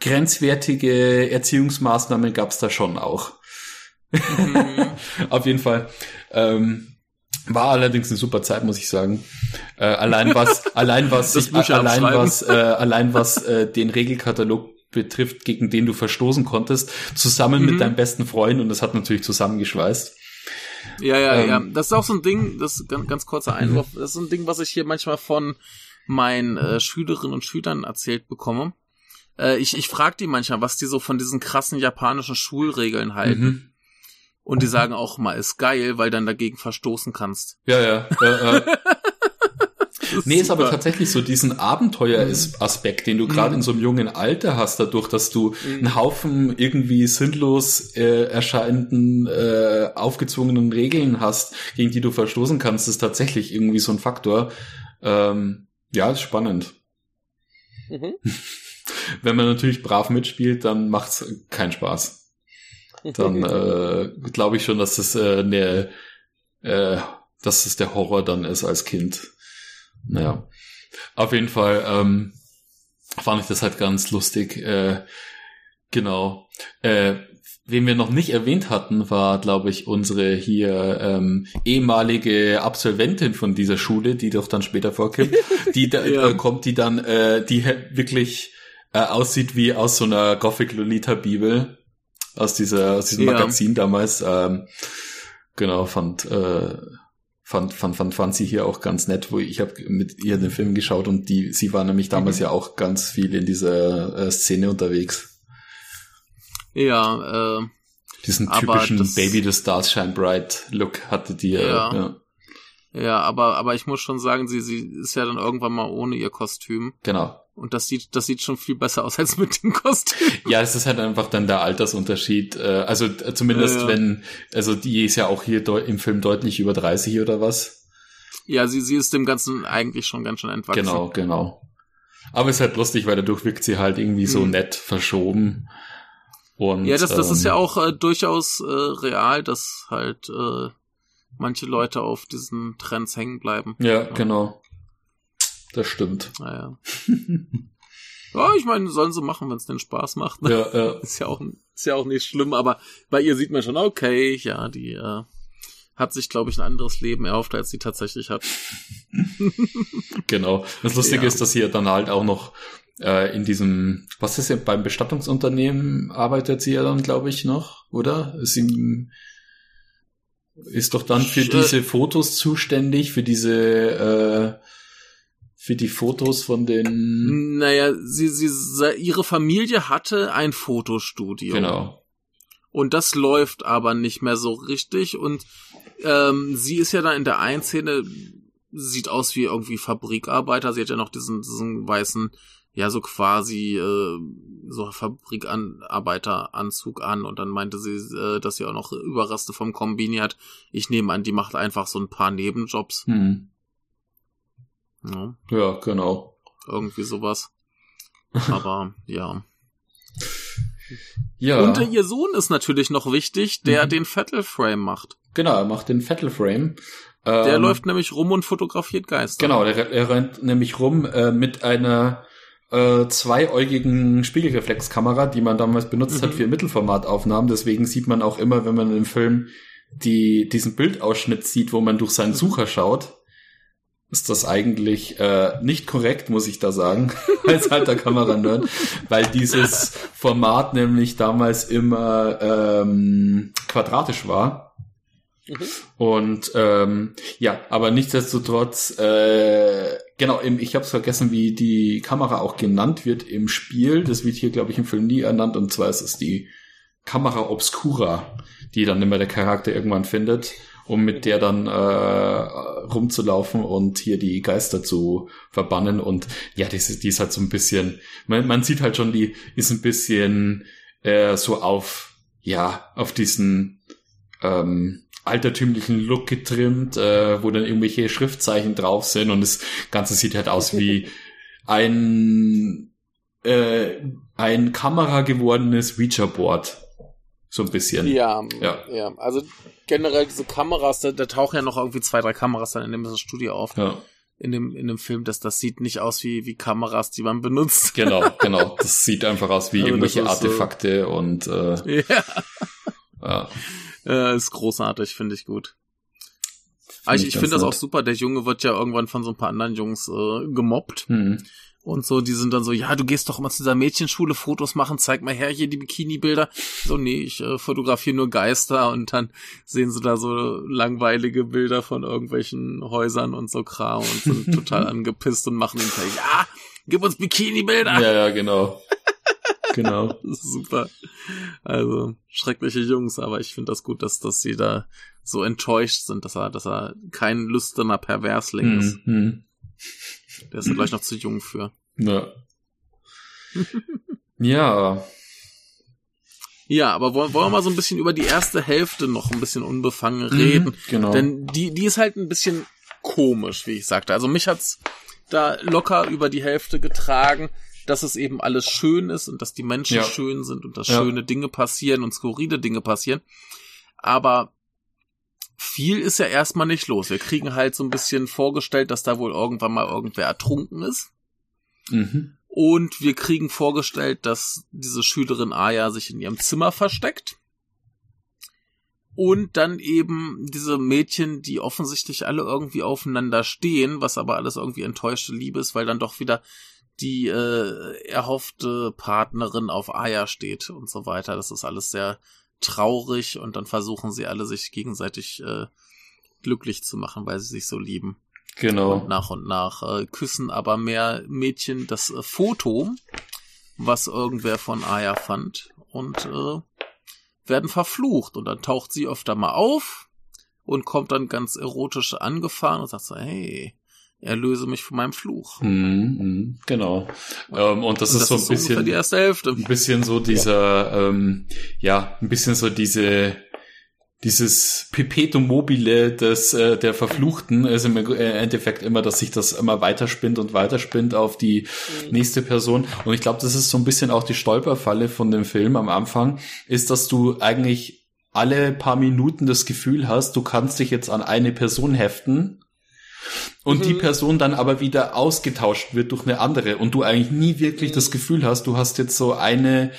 grenzwertige Erziehungsmaßnahmen gab's da schon auch. Mhm. Auf jeden Fall. Ähm, war allerdings eine super Zeit, muss ich sagen. Äh, allein was, allein was, sich, allein was, äh, allein was äh, den Regelkatalog betrifft, gegen den du verstoßen konntest, zusammen mhm. mit deinem besten Freund und das hat natürlich zusammengeschweißt. Ja, ja, ähm, ja. Das ist auch so ein Ding, das ist ganz, ganz kurzer Einwurf, das ist so ein Ding, was ich hier manchmal von meinen äh, Schülerinnen und Schülern erzählt bekomme. Äh, ich ich frage die manchmal, was die so von diesen krassen japanischen Schulregeln halten. Mhm. Und die sagen auch mal, ist geil, weil dann dagegen verstoßen kannst. Ja, ja. ja, ja. nee, ist aber tatsächlich so diesen Abenteuer-Aspekt, den du gerade mhm. in so einem jungen Alter hast, dadurch, dass du mhm. einen Haufen irgendwie sinnlos äh, erscheinenden, äh, aufgezwungenen Regeln hast, gegen die du verstoßen kannst, ist tatsächlich irgendwie so ein Faktor. Ähm, ja, ist spannend. Mhm. Wenn man natürlich brav mitspielt, dann macht's keinen Spaß dann äh, glaube ich schon, dass das äh, ne, äh, dass das der Horror dann ist als Kind. Naja, auf jeden Fall ähm, fand ich das halt ganz lustig. Äh, genau. Äh, wen wir noch nicht erwähnt hatten, war, glaube ich, unsere hier ähm, ehemalige Absolventin von dieser Schule, die doch dann später vorkommt, die da, ja. äh, kommt, die dann, äh, die wirklich äh, aussieht wie aus so einer Gothic Lolita Bibel aus dieser aus diesem ja. Magazin damals. Ähm, genau, fand äh, fand fand fand fand sie hier auch ganz nett, wo ich habe mit ihr den Film geschaut und die sie war nämlich damals mhm. ja auch ganz viel in dieser äh, Szene unterwegs. Ja, äh, diesen typischen das, Baby the Stars Shine Bright Look hatte die ja. ja. Ja, aber aber ich muss schon sagen, sie sie ist ja dann irgendwann mal ohne ihr Kostüm. Genau. Und das sieht, das sieht schon viel besser aus als mit dem Kostüm. Ja, es ist halt einfach dann der Altersunterschied. Äh, also äh, zumindest ja, ja. wenn, also die ist ja auch hier im Film deutlich über 30 oder was. Ja, sie, sie ist dem Ganzen eigentlich schon ganz schön entwachsen. Genau, genau. Aber es ist halt lustig, weil dadurch wirkt sie halt irgendwie so mhm. nett verschoben. Und, ja, das, das ähm, ist ja auch äh, durchaus äh, real, dass halt äh, manche Leute auf diesen Trends hängen bleiben. Ja, ja. genau. Das stimmt. Naja. ja, ich meine, sollen sie machen, wenn es den Spaß macht. Ne? Ja, ja. Ist ja auch, ist ja auch nicht schlimm, aber bei ihr sieht man schon, okay, ja, die äh, hat sich, glaube ich, ein anderes Leben erhofft, als sie tatsächlich hat. genau. Das Lustige ja. ist, dass sie dann halt auch noch äh, in diesem, was ist ja beim Bestattungsunternehmen arbeitet sie ja dann, glaube ich, noch, oder? Ist sie ist doch dann für diese Fotos zuständig, für diese äh, für die Fotos von den. Naja, sie, sie, ihre Familie hatte ein Fotostudio. Genau. Und das läuft aber nicht mehr so richtig. Und ähm, sie ist ja dann in der einen Szene, sieht aus wie irgendwie Fabrikarbeiter. Sie hat ja noch diesen, diesen weißen, ja, so quasi äh, so Fabrikarbeiteranzug an. Und dann meinte sie, äh, dass sie auch noch Überreste vom Kombini hat. Ich nehme an, die macht einfach so ein paar Nebenjobs. Hm. Ja, ja genau. Irgendwie sowas. Aber ja. Ja. Und ihr Sohn ist natürlich noch wichtig, der mhm. den Fatal Frame macht. Genau, er macht den Fatal Frame. Der ähm, läuft nämlich rum und fotografiert Geister. Genau, der, er rennt nämlich rum äh, mit einer äh, zweiäugigen Spiegelreflexkamera, die man damals benutzt mhm. hat für Mittelformataufnahmen. Deswegen sieht man auch immer, wenn man im Film die, diesen Bildausschnitt sieht, wo man durch seinen mhm. Sucher schaut, ist das eigentlich äh, nicht korrekt, muss ich da sagen, als alter Kameranerd, weil dieses Format nämlich damals immer ähm, quadratisch war. Mhm. Und ähm, ja, aber nichtsdestotrotz, äh, genau, im, ich habe es vergessen, wie die Kamera auch genannt wird im Spiel. Das wird hier, glaube ich, im Film nie ernannt. Und zwar ist es die Kamera Obscura, die dann immer der Charakter irgendwann findet um mit der dann äh, rumzulaufen und hier die Geister zu verbannen. Und ja, die ist, die ist halt so ein bisschen, man, man sieht halt schon, die ist ein bisschen äh, so auf, ja, auf diesen ähm, altertümlichen Look getrimmt, äh, wo dann irgendwelche Schriftzeichen drauf sind und das Ganze sieht halt aus wie ein äh, ein Kamera gewordenes Ouija-Board. So ein bisschen. Ja, ja, ja. Also generell diese Kameras, da, da tauchen ja noch irgendwie zwei, drei Kameras dann in dem Studio auf. Ja. In dem, in dem Film, dass das sieht nicht aus wie, wie Kameras, die man benutzt. Genau, genau. Das sieht einfach aus wie also irgendwelche Artefakte so und äh, ja. ja. ja. Ist großartig, finde ich gut. Find ich, ich finde das auch super. Der Junge wird ja irgendwann von so ein paar anderen Jungs äh, gemobbt. Mhm und so, die sind dann so, ja, du gehst doch immer zu dieser Mädchenschule Fotos machen, zeig mal her hier die Bikini-Bilder. So, nee, ich äh, fotografiere nur Geister und dann sehen sie da so langweilige Bilder von irgendwelchen Häusern und so Kram und sind total angepisst und machen hinterher, ja, gib uns Bikini-Bilder. Ja, ja, genau. genau. Super. Also, schreckliche Jungs, aber ich finde das gut, dass, dass sie da so enttäuscht sind, dass er, dass er kein lüsterner Perversling ist. Mhm. Der ist ja gleich noch zu jung für. Ja. ja. Ja, aber wollen, wollen wir mal so ein bisschen über die erste Hälfte noch ein bisschen unbefangen reden. Mhm, genau. Denn die, die ist halt ein bisschen komisch, wie ich sagte. Also mich hat's da locker über die Hälfte getragen, dass es eben alles schön ist und dass die Menschen ja. schön sind und dass ja. schöne Dinge passieren und skurrile Dinge passieren. Aber viel ist ja erstmal nicht los. Wir kriegen halt so ein bisschen vorgestellt, dass da wohl irgendwann mal irgendwer ertrunken ist. Mhm. Und wir kriegen vorgestellt, dass diese Schülerin Aya sich in ihrem Zimmer versteckt. Und dann eben diese Mädchen, die offensichtlich alle irgendwie aufeinander stehen, was aber alles irgendwie enttäuschte Liebe ist, weil dann doch wieder die äh, erhoffte Partnerin auf Aya steht und so weiter. Das ist alles sehr traurig und dann versuchen sie alle sich gegenseitig äh, glücklich zu machen, weil sie sich so lieben. Genau. Und nach und nach äh, küssen aber mehr Mädchen das äh, Foto, was irgendwer von Aya fand und äh, werden verflucht und dann taucht sie öfter mal auf und kommt dann ganz erotisch angefahren und sagt so, hey, erlöse mich von meinem Fluch. Mm, mm, genau. Ähm, und das und ist das so ein ist bisschen die erste Hälfte. Ein bisschen so dieser, ja, ähm, ja ein bisschen so diese dieses Pipetum mobile des äh, der Verfluchten ist im Endeffekt immer, dass sich das immer weiterspinnt und weiterspinnt auf die mhm. nächste Person. Und ich glaube, das ist so ein bisschen auch die Stolperfalle von dem Film am Anfang, ist, dass du eigentlich alle paar Minuten das Gefühl hast, du kannst dich jetzt an eine Person heften und mhm. die Person dann aber wieder ausgetauscht wird durch eine andere und du eigentlich nie wirklich das Gefühl hast, du hast jetzt so eine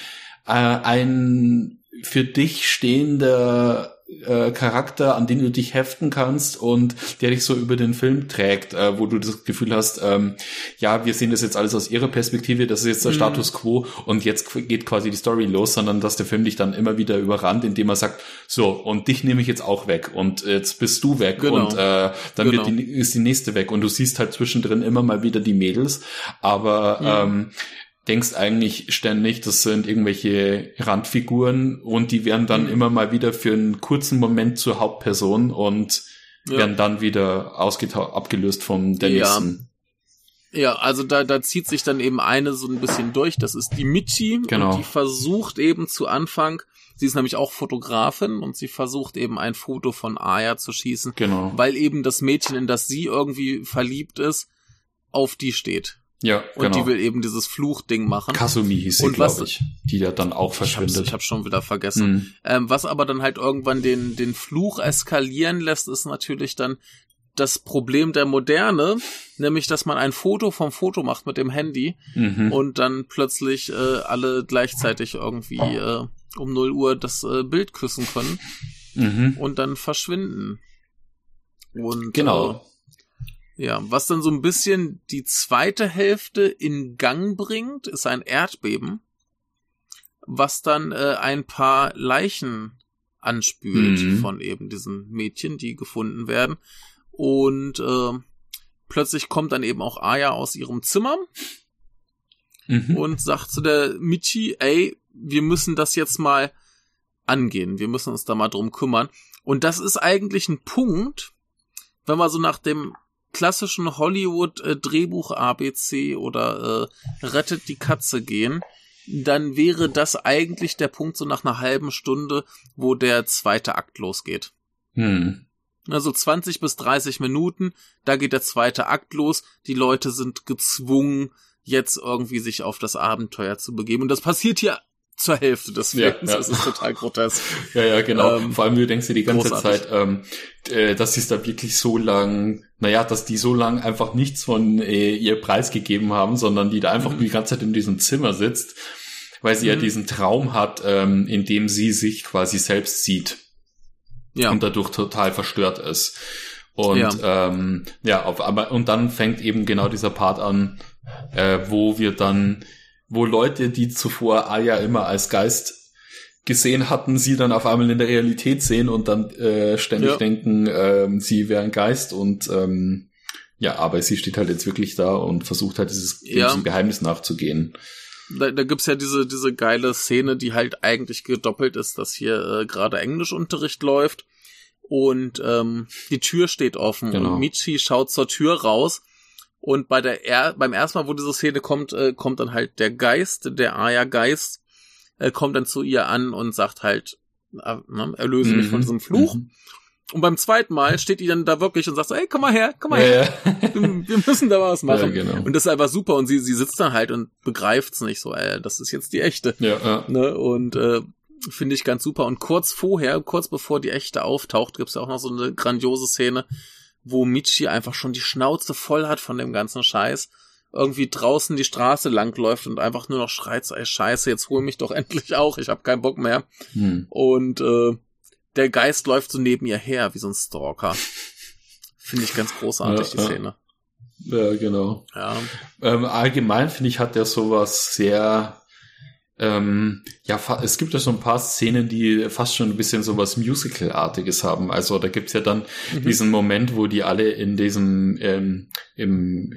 äh, ein für dich stehender äh, Charakter, an den du dich heften kannst und der dich so über den Film trägt, äh, wo du das Gefühl hast, ähm, ja, wir sehen das jetzt alles aus ihrer Perspektive, das ist jetzt der mhm. Status quo und jetzt geht quasi die Story los, sondern dass der Film dich dann immer wieder überrannt, indem er sagt, so, und dich nehme ich jetzt auch weg und jetzt bist du weg genau. und äh, dann genau. wird die, ist die nächste weg und du siehst halt zwischendrin immer mal wieder die Mädels, aber mhm. ähm, denkst eigentlich ständig, das sind irgendwelche Randfiguren und die werden dann mhm. immer mal wieder für einen kurzen Moment zur Hauptperson und ja. werden dann wieder abgelöst vom Dennison. Ja. ja, also da, da zieht sich dann eben eine so ein bisschen durch, das ist die Michi genau. und die versucht eben zu Anfang, sie ist nämlich auch Fotografin und sie versucht eben ein Foto von Aya zu schießen, genau. weil eben das Mädchen, in das sie irgendwie verliebt ist, auf die steht. Ja, und genau. die will eben dieses Fluchding machen. Kasumi hieß sie, glaube ich, die ja dann auch verschwindet. Ich, habe schon wieder vergessen. Mhm. Ähm, was aber dann halt irgendwann den, den Fluch eskalieren lässt, ist natürlich dann das Problem der Moderne, nämlich dass man ein Foto vom Foto macht mit dem Handy mhm. und dann plötzlich äh, alle gleichzeitig irgendwie äh, um 0 Uhr das äh, Bild küssen können mhm. und dann verschwinden. Und, genau. Ja, was dann so ein bisschen die zweite Hälfte in Gang bringt, ist ein Erdbeben, was dann äh, ein paar Leichen anspült mhm. von eben diesen Mädchen, die gefunden werden. Und äh, plötzlich kommt dann eben auch Aya aus ihrem Zimmer mhm. und sagt zu der Michi, ey, wir müssen das jetzt mal angehen, wir müssen uns da mal drum kümmern. Und das ist eigentlich ein Punkt, wenn man so nach dem klassischen Hollywood-Drehbuch ABC oder äh, Rettet die Katze gehen, dann wäre das eigentlich der Punkt so nach einer halben Stunde, wo der zweite Akt losgeht. Hm. Also 20 bis 30 Minuten, da geht der zweite Akt los. Die Leute sind gezwungen, jetzt irgendwie sich auf das Abenteuer zu begeben. Und das passiert hier zur Hälfte des Films. Ja, ja. Das ist total grotesk. Ja, ja, genau. Ähm, Vor allem, du denkst dir die ganze großartig. Zeit, ähm, äh, dass sie es da wirklich so lang, naja, dass die so lang einfach nichts von äh, ihr Preis gegeben haben, sondern die da einfach mhm. die ganze Zeit in diesem Zimmer sitzt, weil sie mhm. ja diesen Traum hat, ähm, in dem sie sich quasi selbst sieht. Ja. Und dadurch total verstört ist. Und ja, ähm, ja auf, aber und dann fängt eben genau dieser Part an, äh, wo wir dann wo Leute, die zuvor Aya immer als Geist gesehen hatten, sie dann auf einmal in der Realität sehen und dann äh, ständig ja. denken, ähm, sie wäre ein Geist und ähm, ja, aber sie steht halt jetzt wirklich da und versucht halt dieses ja. diesem Geheimnis nachzugehen. Da, da gibt's ja diese diese geile Szene, die halt eigentlich gedoppelt ist, dass hier äh, gerade Englischunterricht läuft und ähm, die Tür steht offen genau. und Michi schaut zur Tür raus und bei der er beim ersten Mal, wo diese Szene kommt, äh, kommt dann halt der Geist, der Aya-Geist, äh, kommt dann zu ihr an und sagt halt, äh, ne, erlöse mhm. mich von mhm. diesem Fluch. Mhm. Und beim zweiten Mal steht die dann da wirklich und sagt so, ey, komm mal her, komm mal her. Ja, ja. Wir müssen da was machen. Ja, genau. Und das ist einfach super. Und sie, sie sitzt dann halt und begreift's nicht so, ey, das ist jetzt die echte. Ja, ja. Ne? Und äh, finde ich ganz super. Und kurz vorher, kurz bevor die echte auftaucht, gibt's ja auch noch so eine grandiose Szene, wo Michi einfach schon die Schnauze voll hat von dem ganzen Scheiß, irgendwie draußen die Straße langläuft und einfach nur noch schreit, ey Scheiße, jetzt hol mich doch endlich auch, ich hab keinen Bock mehr. Hm. Und äh, der Geist läuft so neben ihr her, wie so ein Stalker. Finde ich ganz großartig, ja, die Szene. Ja, genau. Ja. Ähm, allgemein finde ich, hat der sowas sehr ähm, ja, es gibt ja so ein paar Szenen, die fast schon ein bisschen so was Musical-artiges haben. Also da gibt's ja dann mhm. diesen Moment, wo die alle in diesem, ähm, im,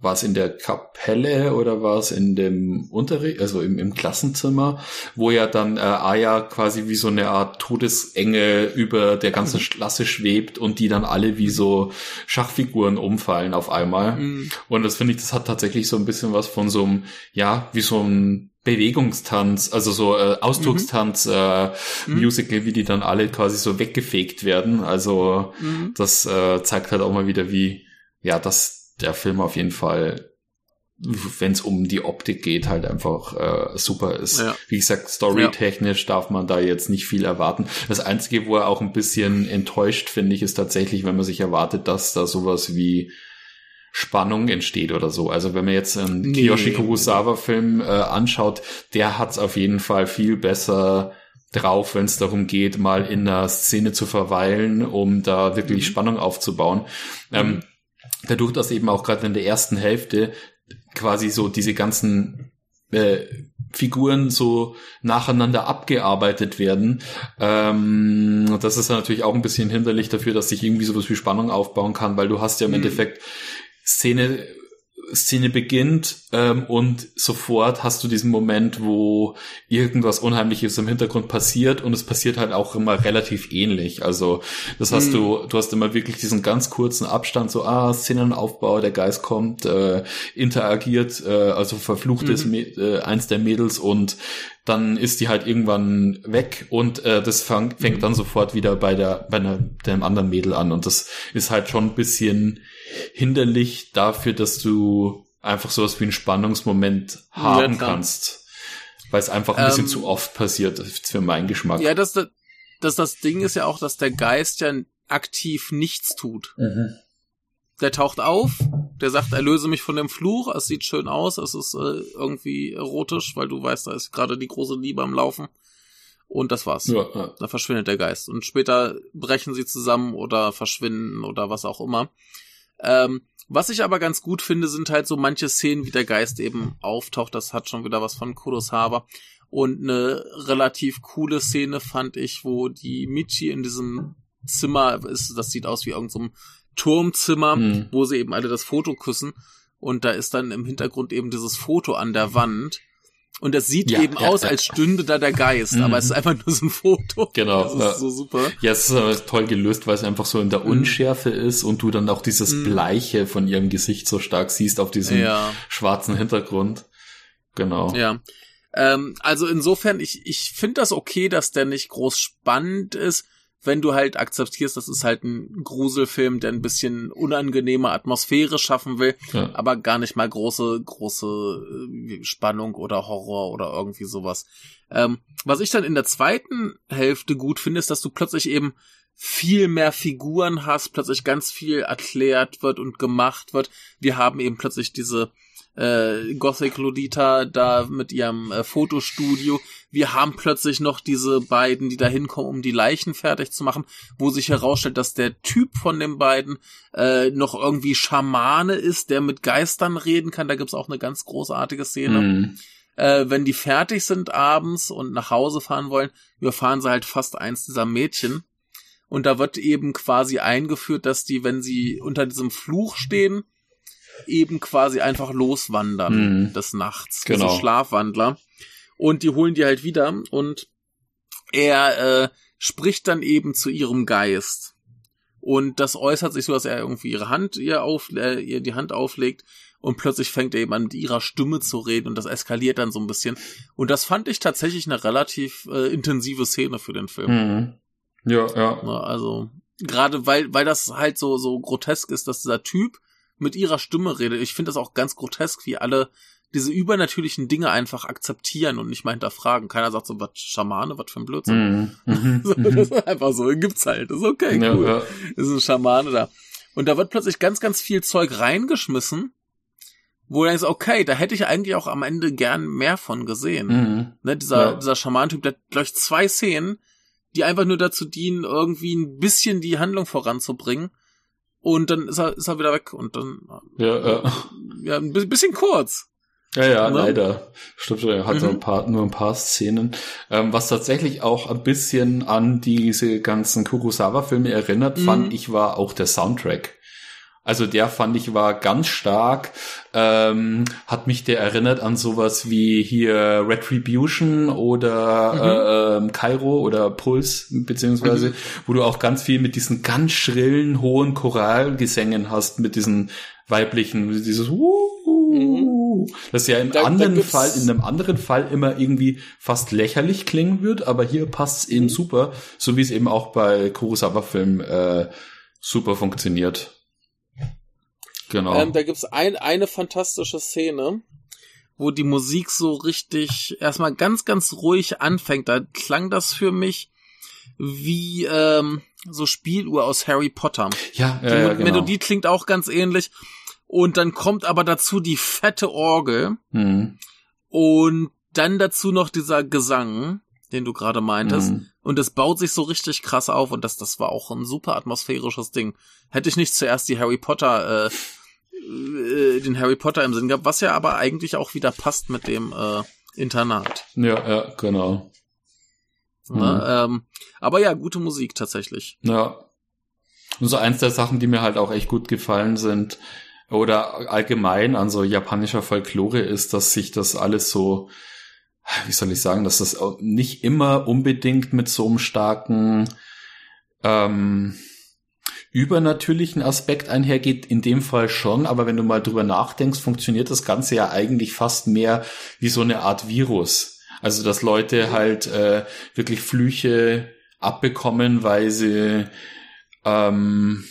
war es in der Kapelle oder war es in dem Unterricht, also im, im Klassenzimmer, wo ja dann äh, Aya quasi wie so eine Art Todesenge über der ganzen mhm. Klasse schwebt und die dann alle wie so Schachfiguren umfallen auf einmal. Mhm. Und das finde ich, das hat tatsächlich so ein bisschen was von so einem, ja, wie so ein Bewegungstanz, also so äh, Ausdruckstanz, mhm. äh, mhm. Musical, wie die dann alle quasi so weggefegt werden. Also mhm. das äh, zeigt halt auch mal wieder, wie, ja, dass der Film auf jeden Fall, wenn es um die Optik geht, halt einfach äh, super ist. Ja. Wie gesagt, storytechnisch ja. darf man da jetzt nicht viel erwarten. Das Einzige, wo er auch ein bisschen enttäuscht, finde ich, ist tatsächlich, wenn man sich erwartet, dass da sowas wie Spannung entsteht oder so. Also wenn man jetzt einen nee. Kiyoshi Kurosawa-Film äh, anschaut, der hat's auf jeden Fall viel besser drauf, wenn es darum geht, mal in einer Szene zu verweilen, um da wirklich mhm. Spannung aufzubauen. Mhm. Ähm, dadurch, dass eben auch gerade in der ersten Hälfte quasi so diese ganzen äh, Figuren so nacheinander abgearbeitet werden. Ähm, das ist natürlich auch ein bisschen hinderlich dafür, dass sich irgendwie sowas wie Spannung aufbauen kann, weil du hast ja im mhm. Endeffekt Szene Szene beginnt ähm, und sofort hast du diesen Moment, wo irgendwas Unheimliches im Hintergrund passiert und es passiert halt auch immer relativ ähnlich. Also das hast mhm. du, du hast immer wirklich diesen ganz kurzen Abstand, so ah Szenenaufbau, der Geist kommt, äh, interagiert, äh, also verflucht mhm. ist äh, eins der Mädels und dann ist die halt irgendwann weg und äh, das fang, fängt mhm. dann sofort wieder bei der bei einer, dem anderen Mädel an und das ist halt schon ein bisschen hinderlich dafür, dass du einfach sowas wie einen Spannungsmoment haben ja, kannst. Weil es einfach ein bisschen ähm, zu oft passiert für meinen Geschmack. Ja, das, das, das Ding ist ja auch, dass der Geist ja aktiv nichts tut. Mhm. Der taucht auf, der sagt, erlöse mich von dem Fluch, es sieht schön aus, es ist äh, irgendwie erotisch, weil du weißt, da ist gerade die große Liebe am Laufen. Und das war's. Ja, ja. Da verschwindet der Geist. Und später brechen sie zusammen oder verschwinden oder was auch immer. Ähm, was ich aber ganz gut finde, sind halt so manche Szenen, wie der Geist eben auftaucht. Das hat schon wieder was von Kurosawa. Und eine relativ coole Szene fand ich, wo die Michi in diesem Zimmer ist. Das sieht aus wie irgendein so Turmzimmer, mhm. wo sie eben alle das Foto küssen. Und da ist dann im Hintergrund eben dieses Foto an der Wand. Und das sieht ja, eben ja, aus, ja. als stünde da der Geist, mhm. aber es ist einfach nur so ein Foto. Genau. Das ist so super. Ja, es ist aber toll gelöst, weil es einfach so in der mhm. Unschärfe mhm. ist und du dann auch dieses mhm. Bleiche von ihrem Gesicht so stark siehst auf diesem schwarzen Hintergrund. Genau. Ja. Ähm, also insofern, ich, ich finde das okay, dass der nicht groß spannend ist. Wenn du halt akzeptierst, das ist halt ein Gruselfilm, der ein bisschen unangenehme Atmosphäre schaffen will, ja. aber gar nicht mal große, große äh, Spannung oder Horror oder irgendwie sowas. Ähm, was ich dann in der zweiten Hälfte gut finde, ist, dass du plötzlich eben viel mehr Figuren hast, plötzlich ganz viel erklärt wird und gemacht wird. Wir haben eben plötzlich diese äh, Gothic Lodita da mit ihrem äh, Fotostudio. Wir haben plötzlich noch diese beiden, die da hinkommen, um die Leichen fertig zu machen, wo sich herausstellt, dass der Typ von den beiden äh, noch irgendwie Schamane ist, der mit Geistern reden kann. Da gibt's auch eine ganz großartige Szene. Mm. Äh, wenn die fertig sind abends und nach Hause fahren wollen, überfahren sie halt fast eins dieser Mädchen. Und da wird eben quasi eingeführt, dass die, wenn sie unter diesem Fluch stehen, eben quasi einfach loswandern mhm. des Nachts. Genau. Diese Schlafwandler. Und die holen die halt wieder und er äh, spricht dann eben zu ihrem Geist. Und das äußert sich so, dass er irgendwie ihre Hand ihr auf, äh, ihr die Hand auflegt und plötzlich fängt er eben an mit ihrer Stimme zu reden und das eskaliert dann so ein bisschen. Und das fand ich tatsächlich eine relativ äh, intensive Szene für den Film. Mhm. Ja, ja. Also gerade weil weil das halt so so grotesk ist, dass dieser Typ mit ihrer Stimme redet. Ich finde das auch ganz grotesk, wie alle diese übernatürlichen Dinge einfach akzeptieren und nicht mal hinterfragen. Keiner sagt so, was Schamane, was für ein Blödsinn. Mm, so, das ist einfach so, gibt's halt. Das ist okay, ja, cool. Ja. Das ist ein Schamane da. Und da wird plötzlich ganz, ganz viel Zeug reingeschmissen, wo du denkst, okay, da hätte ich eigentlich auch am Ende gern mehr von gesehen. Mm, ne, dieser, ja. dieser Schamantyp, der gleich zwei Szenen, die einfach nur dazu dienen, irgendwie ein bisschen die Handlung voranzubringen und dann ist er, ist er wieder weg und dann ja, ja. ja ein bisschen kurz. Ja, ja, ne? leider. Stimmt, er hat mhm. so ein paar, nur ein paar Szenen. Ähm, was tatsächlich auch ein bisschen an diese ganzen Kurosawa-Filme erinnert, mhm. fand ich, war auch der Soundtrack. Also der fand ich war ganz stark, ähm, hat mich der erinnert an sowas wie hier Retribution oder mhm. äh, Cairo oder Puls beziehungsweise, mhm. wo du auch ganz viel mit diesen ganz schrillen hohen Choralgesängen hast, mit diesen weiblichen, dieses uh, das ja im da, anderen da Fall, in einem anderen Fall immer irgendwie fast lächerlich klingen wird, aber hier passt es eben mhm. super, so wie es eben auch bei Kurosawa-Filmen äh, super funktioniert. Genau. Ähm, da gibt's ein, eine fantastische Szene, wo die Musik so richtig erstmal ganz, ganz ruhig anfängt. Da klang das für mich wie ähm, so Spieluhr aus Harry Potter. Ja, ja, die ja, genau. Melodie klingt auch ganz ähnlich. Und dann kommt aber dazu die fette Orgel. Mhm. Und dann dazu noch dieser Gesang, den du gerade meintest. Mhm. Und es baut sich so richtig krass auf und das, das war auch ein super atmosphärisches Ding. Hätte ich nicht zuerst die Harry Potter äh, äh, den Harry Potter im Sinn gehabt, was ja aber eigentlich auch wieder passt mit dem äh, Internat. Ja, ja, genau. Ne, mhm. Na, ähm, aber ja, gute Musik tatsächlich. Ja. Und so eins der Sachen, die mir halt auch echt gut gefallen sind, oder allgemein an so japanischer Folklore ist, dass sich das alles so, wie soll ich sagen, dass das nicht immer unbedingt mit so einem starken ähm, übernatürlichen Aspekt einhergeht, in dem Fall schon, aber wenn du mal drüber nachdenkst, funktioniert das Ganze ja eigentlich fast mehr wie so eine Art Virus. Also dass Leute halt äh, wirklich Flüche abbekommen, weil sie ähm,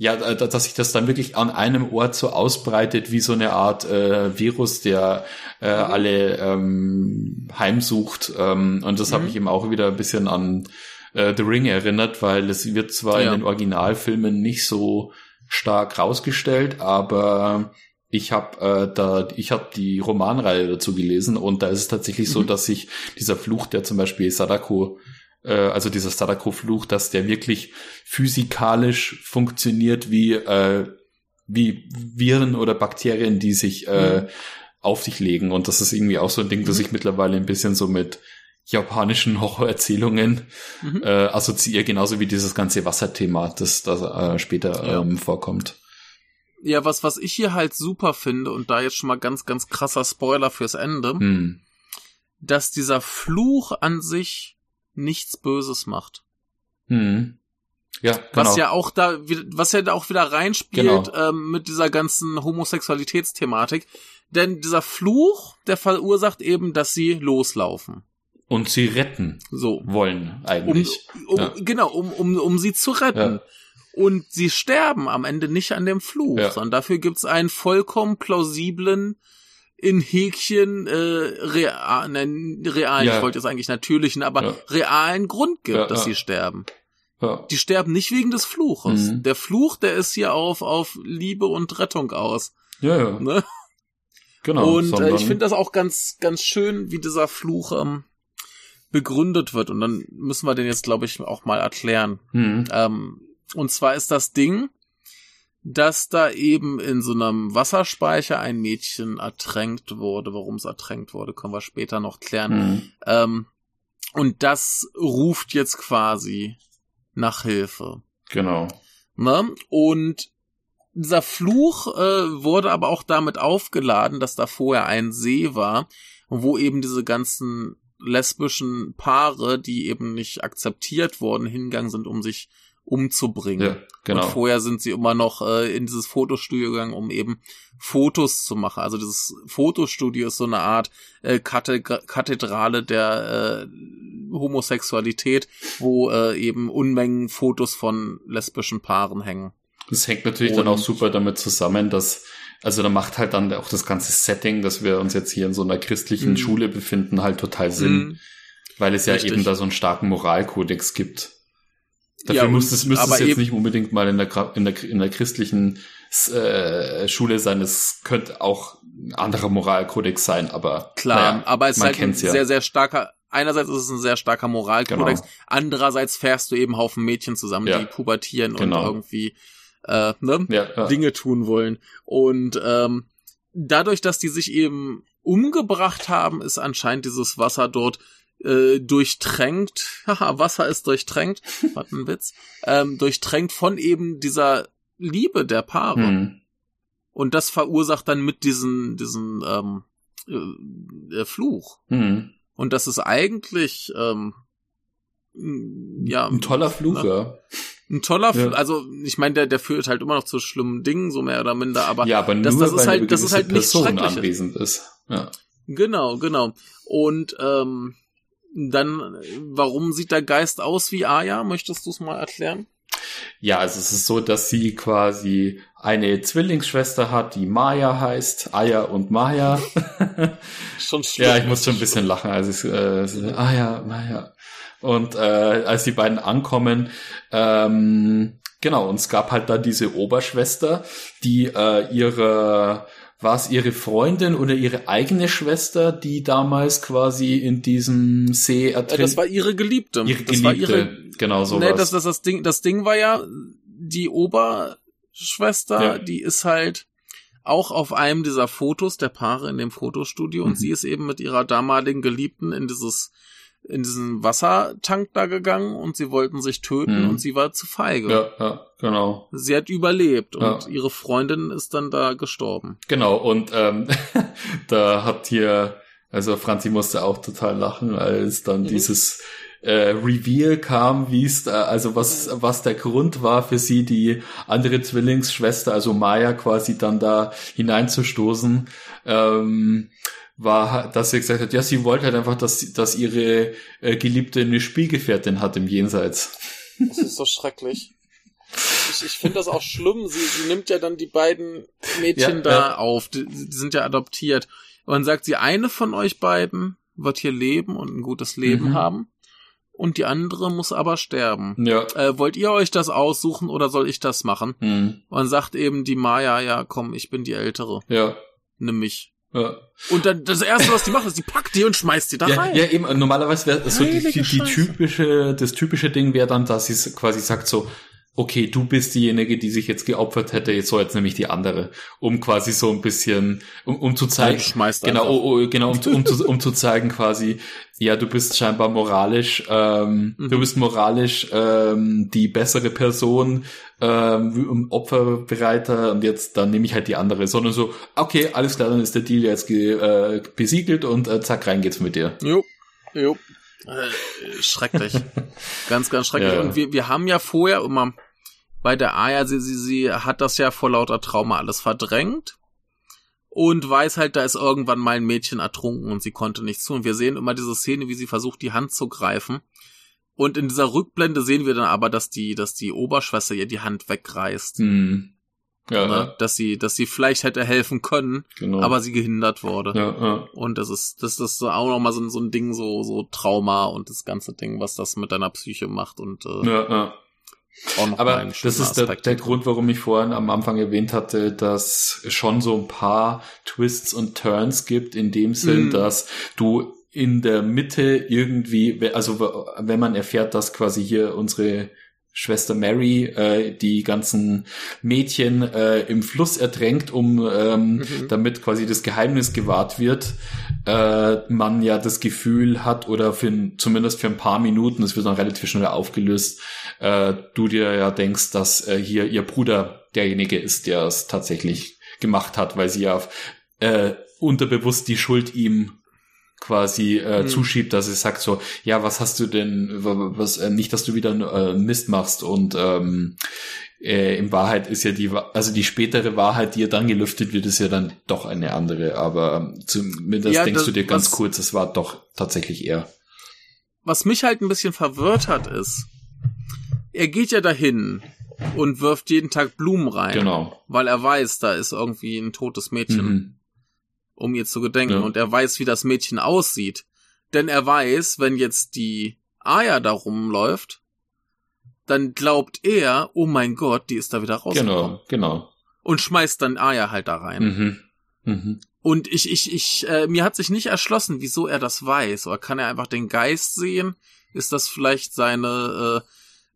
ja, dass sich das dann wirklich an einem Ort so ausbreitet wie so eine Art äh, Virus, der äh, mhm. alle ähm, heimsucht. Ähm, und das mhm. habe ich eben auch wieder ein bisschen an äh, The Ring erinnert, weil es wird zwar ja. in den Originalfilmen nicht so stark rausgestellt, aber ich habe äh, da ich habe die Romanreihe dazu gelesen und da ist es tatsächlich mhm. so, dass sich dieser Fluch, der zum Beispiel Sadako äh, also dieser Sadako-Fluch, dass der wirklich physikalisch funktioniert wie äh, wie Viren oder Bakterien, die sich äh, mhm. auf dich legen und das ist irgendwie auch so ein Ding, das mhm. ich mittlerweile ein bisschen so mit japanischen Horrorerzählungen mhm. äh, assoziiere, genauso wie dieses ganze Wasserthema, das da äh, später ja. ähm, vorkommt. Ja, was, was ich hier halt super finde, und da jetzt schon mal ganz, ganz krasser Spoiler fürs Ende, hm. dass dieser Fluch an sich nichts Böses macht. Hm. Ja, genau. Was ja auch da, was ja da auch wieder reinspielt genau. ähm, mit dieser ganzen Homosexualitätsthematik. Denn dieser Fluch, der verursacht eben, dass sie loslaufen. und sie retten So. wollen Um, eigentlich. um, Ja. Genau, um, um, um sie zu retten. Ja. Und sie sterben am Ende nicht an dem Fluch, Ja. sondern dafür gibt's einen vollkommen plausiblen, in Häkchen äh, real, nein, realen, Ja. ich wollte jetzt eigentlich natürlichen, aber Ja. realen Grund gibt, Ja, dass sie sterben. Die sterben nicht wegen des Fluches. Mhm. Der Fluch, der ist hier auf, auf Liebe und Rettung aus. ja, ja, Ne? genau. und äh, ich finde das auch ganz, ganz schön, wie dieser Fluch ähm, begründet wird. Und dann müssen wir den jetzt, glaube ich, auch mal erklären. Hm, Ähm, und zwar ist das Ding, dass da eben in so einem Wasserspeicher ein Mädchen ertränkt wurde. Warum es ertränkt wurde, können wir später noch klären. hm, Ähm, und das ruft jetzt quasi nach Hilfe. genau. Ne? Und dieser Fluch äh, wurde aber auch damit aufgeladen, dass da vorher ein See war, wo eben diese ganzen lesbischen Paare, die eben nicht akzeptiert wurden, hingegangen sind, um sich umzubringen. Ja, genau. Und vorher sind sie immer noch äh, in dieses Fotostudio gegangen, um eben Fotos zu machen. Also dieses Fotostudio ist so eine Art äh, Kathe Kathedrale der äh, Homosexualität, wo äh, eben Unmengen Fotos von lesbischen Paaren hängen. Das hängt natürlich dann Und- auch super damit zusammen, dass, also da macht halt dann auch das ganze Setting, dass wir uns jetzt hier in so einer christlichen Mhm. Schule befinden, halt total Sinn, Mhm. weil es ja Richtig. eben da so einen starken Moralkodex gibt. Dafür Ja, muss es, müsste es jetzt eben- nicht unbedingt mal in der, in der, in der christlichen äh, Schule sein. Es könnte auch ein anderer Moralkodex sein, aber Klar, naja, aber es ist halt ein ja. sehr, sehr starker, einerseits ist es ein sehr starker Moralkodex, Genau. andererseits fährst du eben Haufen Mädchen zusammen, Ja. die pubertieren Genau. und irgendwie äh, ne? ja. Dinge tun wollen. Und ähm, dadurch, dass die sich eben umgebracht haben, ist anscheinend dieses Wasser dort äh, durchtränkt. Haha, Wasser ist durchtränkt. Was ein Witz. Ähm, durchtränkt von eben dieser Liebe der Paare. Hm. Und das verursacht dann mit diesen, diesen ähm, äh, Fluch. Hm. Und das ist eigentlich ähm, ja Ein toller Fluch, ne? ja. ein toller Ja. Fluch. Also ich meine, der, der führt halt immer noch zu schlimmen Dingen, so mehr oder minder, aber ja, aber nur das- das ist halt- das ist halt Person Schreckliches. anwesend ist. Ja. Genau, genau. Und ähm, dann, warum sieht der Geist aus wie Aya? Möchtest du es mal erklären? Ja, also es ist so, dass sie quasi eine Zwillingsschwester hat, die Maya heißt, Aya und Maya. Schon schlimm. ja, ich muss schon ein bisschen lachen, als ich äh, Aya, Maya. Und äh, als die beiden ankommen, ähm, genau, und es gab halt da diese Oberschwester, die äh, ihre war es ihre Freundin oder ihre eigene Schwester, die damals quasi in diesem See Äh, ertrinkt? das war ihre Geliebte. ihre das war Geliebte, ihre. genau so Nee, das, das, das Ding, das Ding war ja, die Oberschwester, Ja. die ist halt auch auf einem dieser Fotos der Paare in dem Fotostudio Mhm. und sie ist eben mit ihrer damaligen Geliebten in dieses in diesen Wassertank da gegangen und sie wollten sich töten Mhm. und sie war zu feige. Ja, ja, genau. Sie hat überlebt und Ja. ihre Freundin ist dann da gestorben. Genau, und ähm, da hat hier, also Franzi musste auch total lachen, als dann Mhm. dieses äh, Reveal kam, wie es da, also was, was der Grund war für sie, die andere Zwillingsschwester, also Maya quasi dann da hineinzustoßen, ähm, war, dass sie gesagt hat, ja, sie wollte halt einfach, dass, dass ihre äh, Geliebte eine Spielgefährtin hat im Jenseits. Das ist so schrecklich. Ich, ich finde das auch schlimm. Sie, sie nimmt ja dann die beiden Mädchen Ja, da ja. auf. Die, die sind ja adoptiert. Und dann sagt sie, eine von euch beiden wird hier leben und ein gutes Leben Mhm. haben. Und die andere muss aber sterben. Ja. Äh, wollt ihr euch das aussuchen oder soll ich das machen? Hm. Und dann sagt eben die Maya, ja, komm, ich bin die Ältere. Ja. Nimm mich. Ja. Und dann das erste, was die macht, ist, die packt die und schmeißt die da Ja, rein. ja, eben, normalerweise wäre so die, die, die typische, das typische Ding wäre dann, dass sie quasi sagt so, okay, du bist diejenige, die sich jetzt geopfert hätte, jetzt so jetzt nämlich die andere, um quasi so ein bisschen, um, um zu zeigen, genau, oh, oh, genau, um, zu- um, zu, um zu zeigen quasi, ja, du bist scheinbar moralisch, ähm, Mhm. du bist moralisch ähm, die bessere Person, ähm, opferbereiter und jetzt dann nehme ich halt die andere, sondern so, okay, alles klar, dann ist der Deal jetzt äh, besiegelt und äh, zack, rein geht's mit dir. Jo, jo. Äh, schrecklich. ganz, ganz schrecklich. Ja. Und wir, wir haben ja vorher immer bei der Aya, sie, sie, sie hat das ja vor lauter Trauma alles verdrängt. und weiß halt, da ist irgendwann mal ein Mädchen ertrunken und sie konnte nichts tun. Wir sehen immer diese Szene, wie sie versucht, die Hand zu greifen. Und in dieser Rückblende sehen wir dann aber, dass die, dass die Oberschwester ihr die Hand wegreißt. Hm. Ja, ne? ja, Dass sie, dass sie vielleicht hätte helfen können, genau. aber sie gehindert wurde. ja, ja. Und das ist, das ist auch nochmal so, so ein Ding, so, so Trauma und das ganze Ding, was das mit deiner Psyche macht und äh, ja, ja. Aber das ist der, der. Grund, warum ich vorhin am Anfang erwähnt hatte, dass es schon so ein paar Twists und Turns gibt, in dem Sinn, Mhm. dass du in der Mitte irgendwie, also wenn man erfährt, dass quasi hier unsere Schwester Mary äh, die ganzen Mädchen äh, im Fluss ertränkt, um ähm, Mhm. damit quasi das Geheimnis gewahrt wird, äh, man ja das Gefühl hat oder für zumindest für ein paar Minuten, das wird dann relativ schnell aufgelöst, äh, du dir ja denkst, dass äh, hier ihr Bruder derjenige ist, der es tatsächlich gemacht hat, weil sie ja äh, unterbewusst die Schuld ihm quasi äh, Mhm. zuschiebt, dass sie sagt so, ja, was hast du denn, wa- was, äh, nicht, dass du wieder äh, Mist machst und ähm, äh, in Wahrheit ist ja die, also die spätere Wahrheit, die ja dann gelüftet wird, ist ja dann doch eine andere, aber zumindest Ja, denkst das- du dir ganz was- kurz, es war doch tatsächlich er. Was mich halt ein bisschen verwirrt hat, ist, er geht ja dahin und wirft jeden Tag Blumen rein. Genau. Weil er weiß, da ist irgendwie ein totes Mädchen, Mhm. Um ihr zu gedenken. Ja. Und er weiß, wie das Mädchen aussieht. Denn er weiß, wenn jetzt die Aya da rumläuft, dann glaubt er, oh mein Gott, die ist da wieder rausgekommen. Genau, genau. Und schmeißt dann Aya halt da rein. Mhm. Mhm. Und ich, ich, ich, äh, mir hat sich nicht erschlossen, wieso er das weiß. Oder kann er einfach den Geist sehen? Ist das vielleicht seine äh,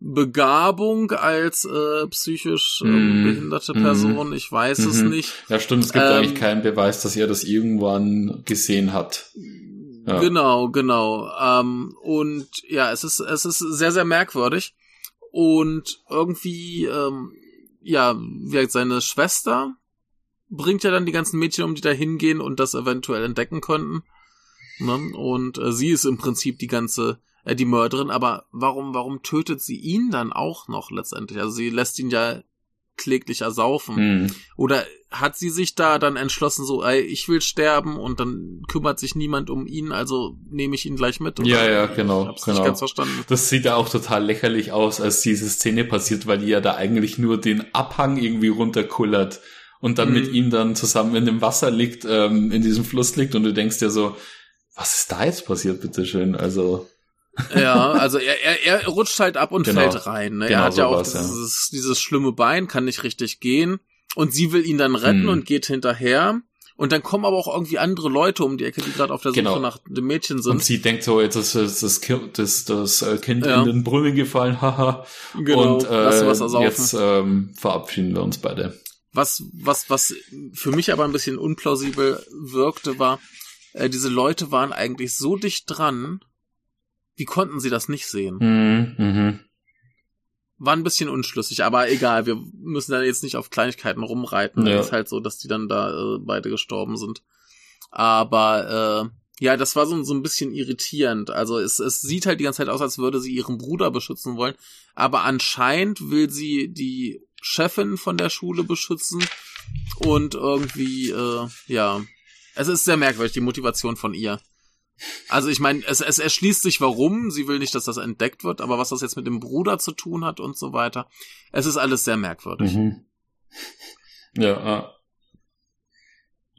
Begabung als äh, psychisch ähm, Mm, behinderte mm, Person? Ich weiß es mhm. nicht. Ja, stimmt, es gibt Ähm, eigentlich keinen Beweis, dass er das irgendwann gesehen hat. Ja. Genau, genau. Ähm, und ja, es ist, es ist sehr, sehr merkwürdig. Und irgendwie, ähm, ja, wie gesagt, seine Schwester bringt ja dann die ganzen Mädchen um, die da hingehen und das eventuell entdecken könnten. Ne? Und äh, sie ist im Prinzip die ganze, äh, die Mörderin, aber warum, warum tötet sie ihn dann auch noch letztendlich? Also sie lässt ihn ja kläglich ersaufen. Mhm. Oder hat sie sich da dann entschlossen, so, ey, ich will sterben und dann kümmert sich niemand um ihn, also nehme ich ihn gleich mit? Oder? Ja, ja, genau, Ich hab's genau. nicht ganz verstanden. Das sieht ja auch total lächerlich aus, als diese Szene passiert, weil die ja da eigentlich nur den Abhang irgendwie runterkullert und dann Mhm. mit ihm dann zusammen in dem Wasser liegt, ähm, in diesem Fluss liegt und du denkst dir so, was ist da jetzt passiert, bitteschön? Also, Ja, also er, er, er rutscht halt ab und Genau. fällt rein. Ne? Genau er hat ja auch sowas, ja. dieses, dieses schlimme Bein, kann nicht richtig gehen. Und sie will ihn dann retten Mhm. und geht hinterher. Und dann kommen aber auch irgendwie andere Leute um die Ecke, die gerade auf der Suche Genau. nach dem Mädchen und sind. sie denkt so, jetzt ist das, das, Kind- das, das äh, Kind Ja. in den Brunnen gefallen, haha. Genau, und äh, ersaufen. jetzt ähm, verabschieden wir uns beide. Was, was, was für mich aber ein bisschen unplausibel wirkte, war, äh, diese Leute waren eigentlich so dicht dran, wie konnten sie das nicht sehen? Mhm, mhm. War ein bisschen unschlüssig, aber egal, wir müssen da jetzt nicht auf Kleinigkeiten rumreiten. Ja. Ist halt so, dass die dann da äh, beide gestorben sind. Aber äh, ja, das war so, so ein bisschen irritierend. Also es, es sieht halt die ganze Zeit aus, als würde sie ihren Bruder beschützen wollen. Aber anscheinend will sie die Chefin von der Schule beschützen. Und irgendwie, äh, ja. Es ist sehr merkwürdig, die Motivation von ihr. Also ich meine, es, es erschließt sich warum. Sie will nicht, dass das entdeckt wird, aber was das jetzt mit dem Bruder zu tun hat und so weiter. Es ist alles sehr merkwürdig. Mhm. Ja, ah.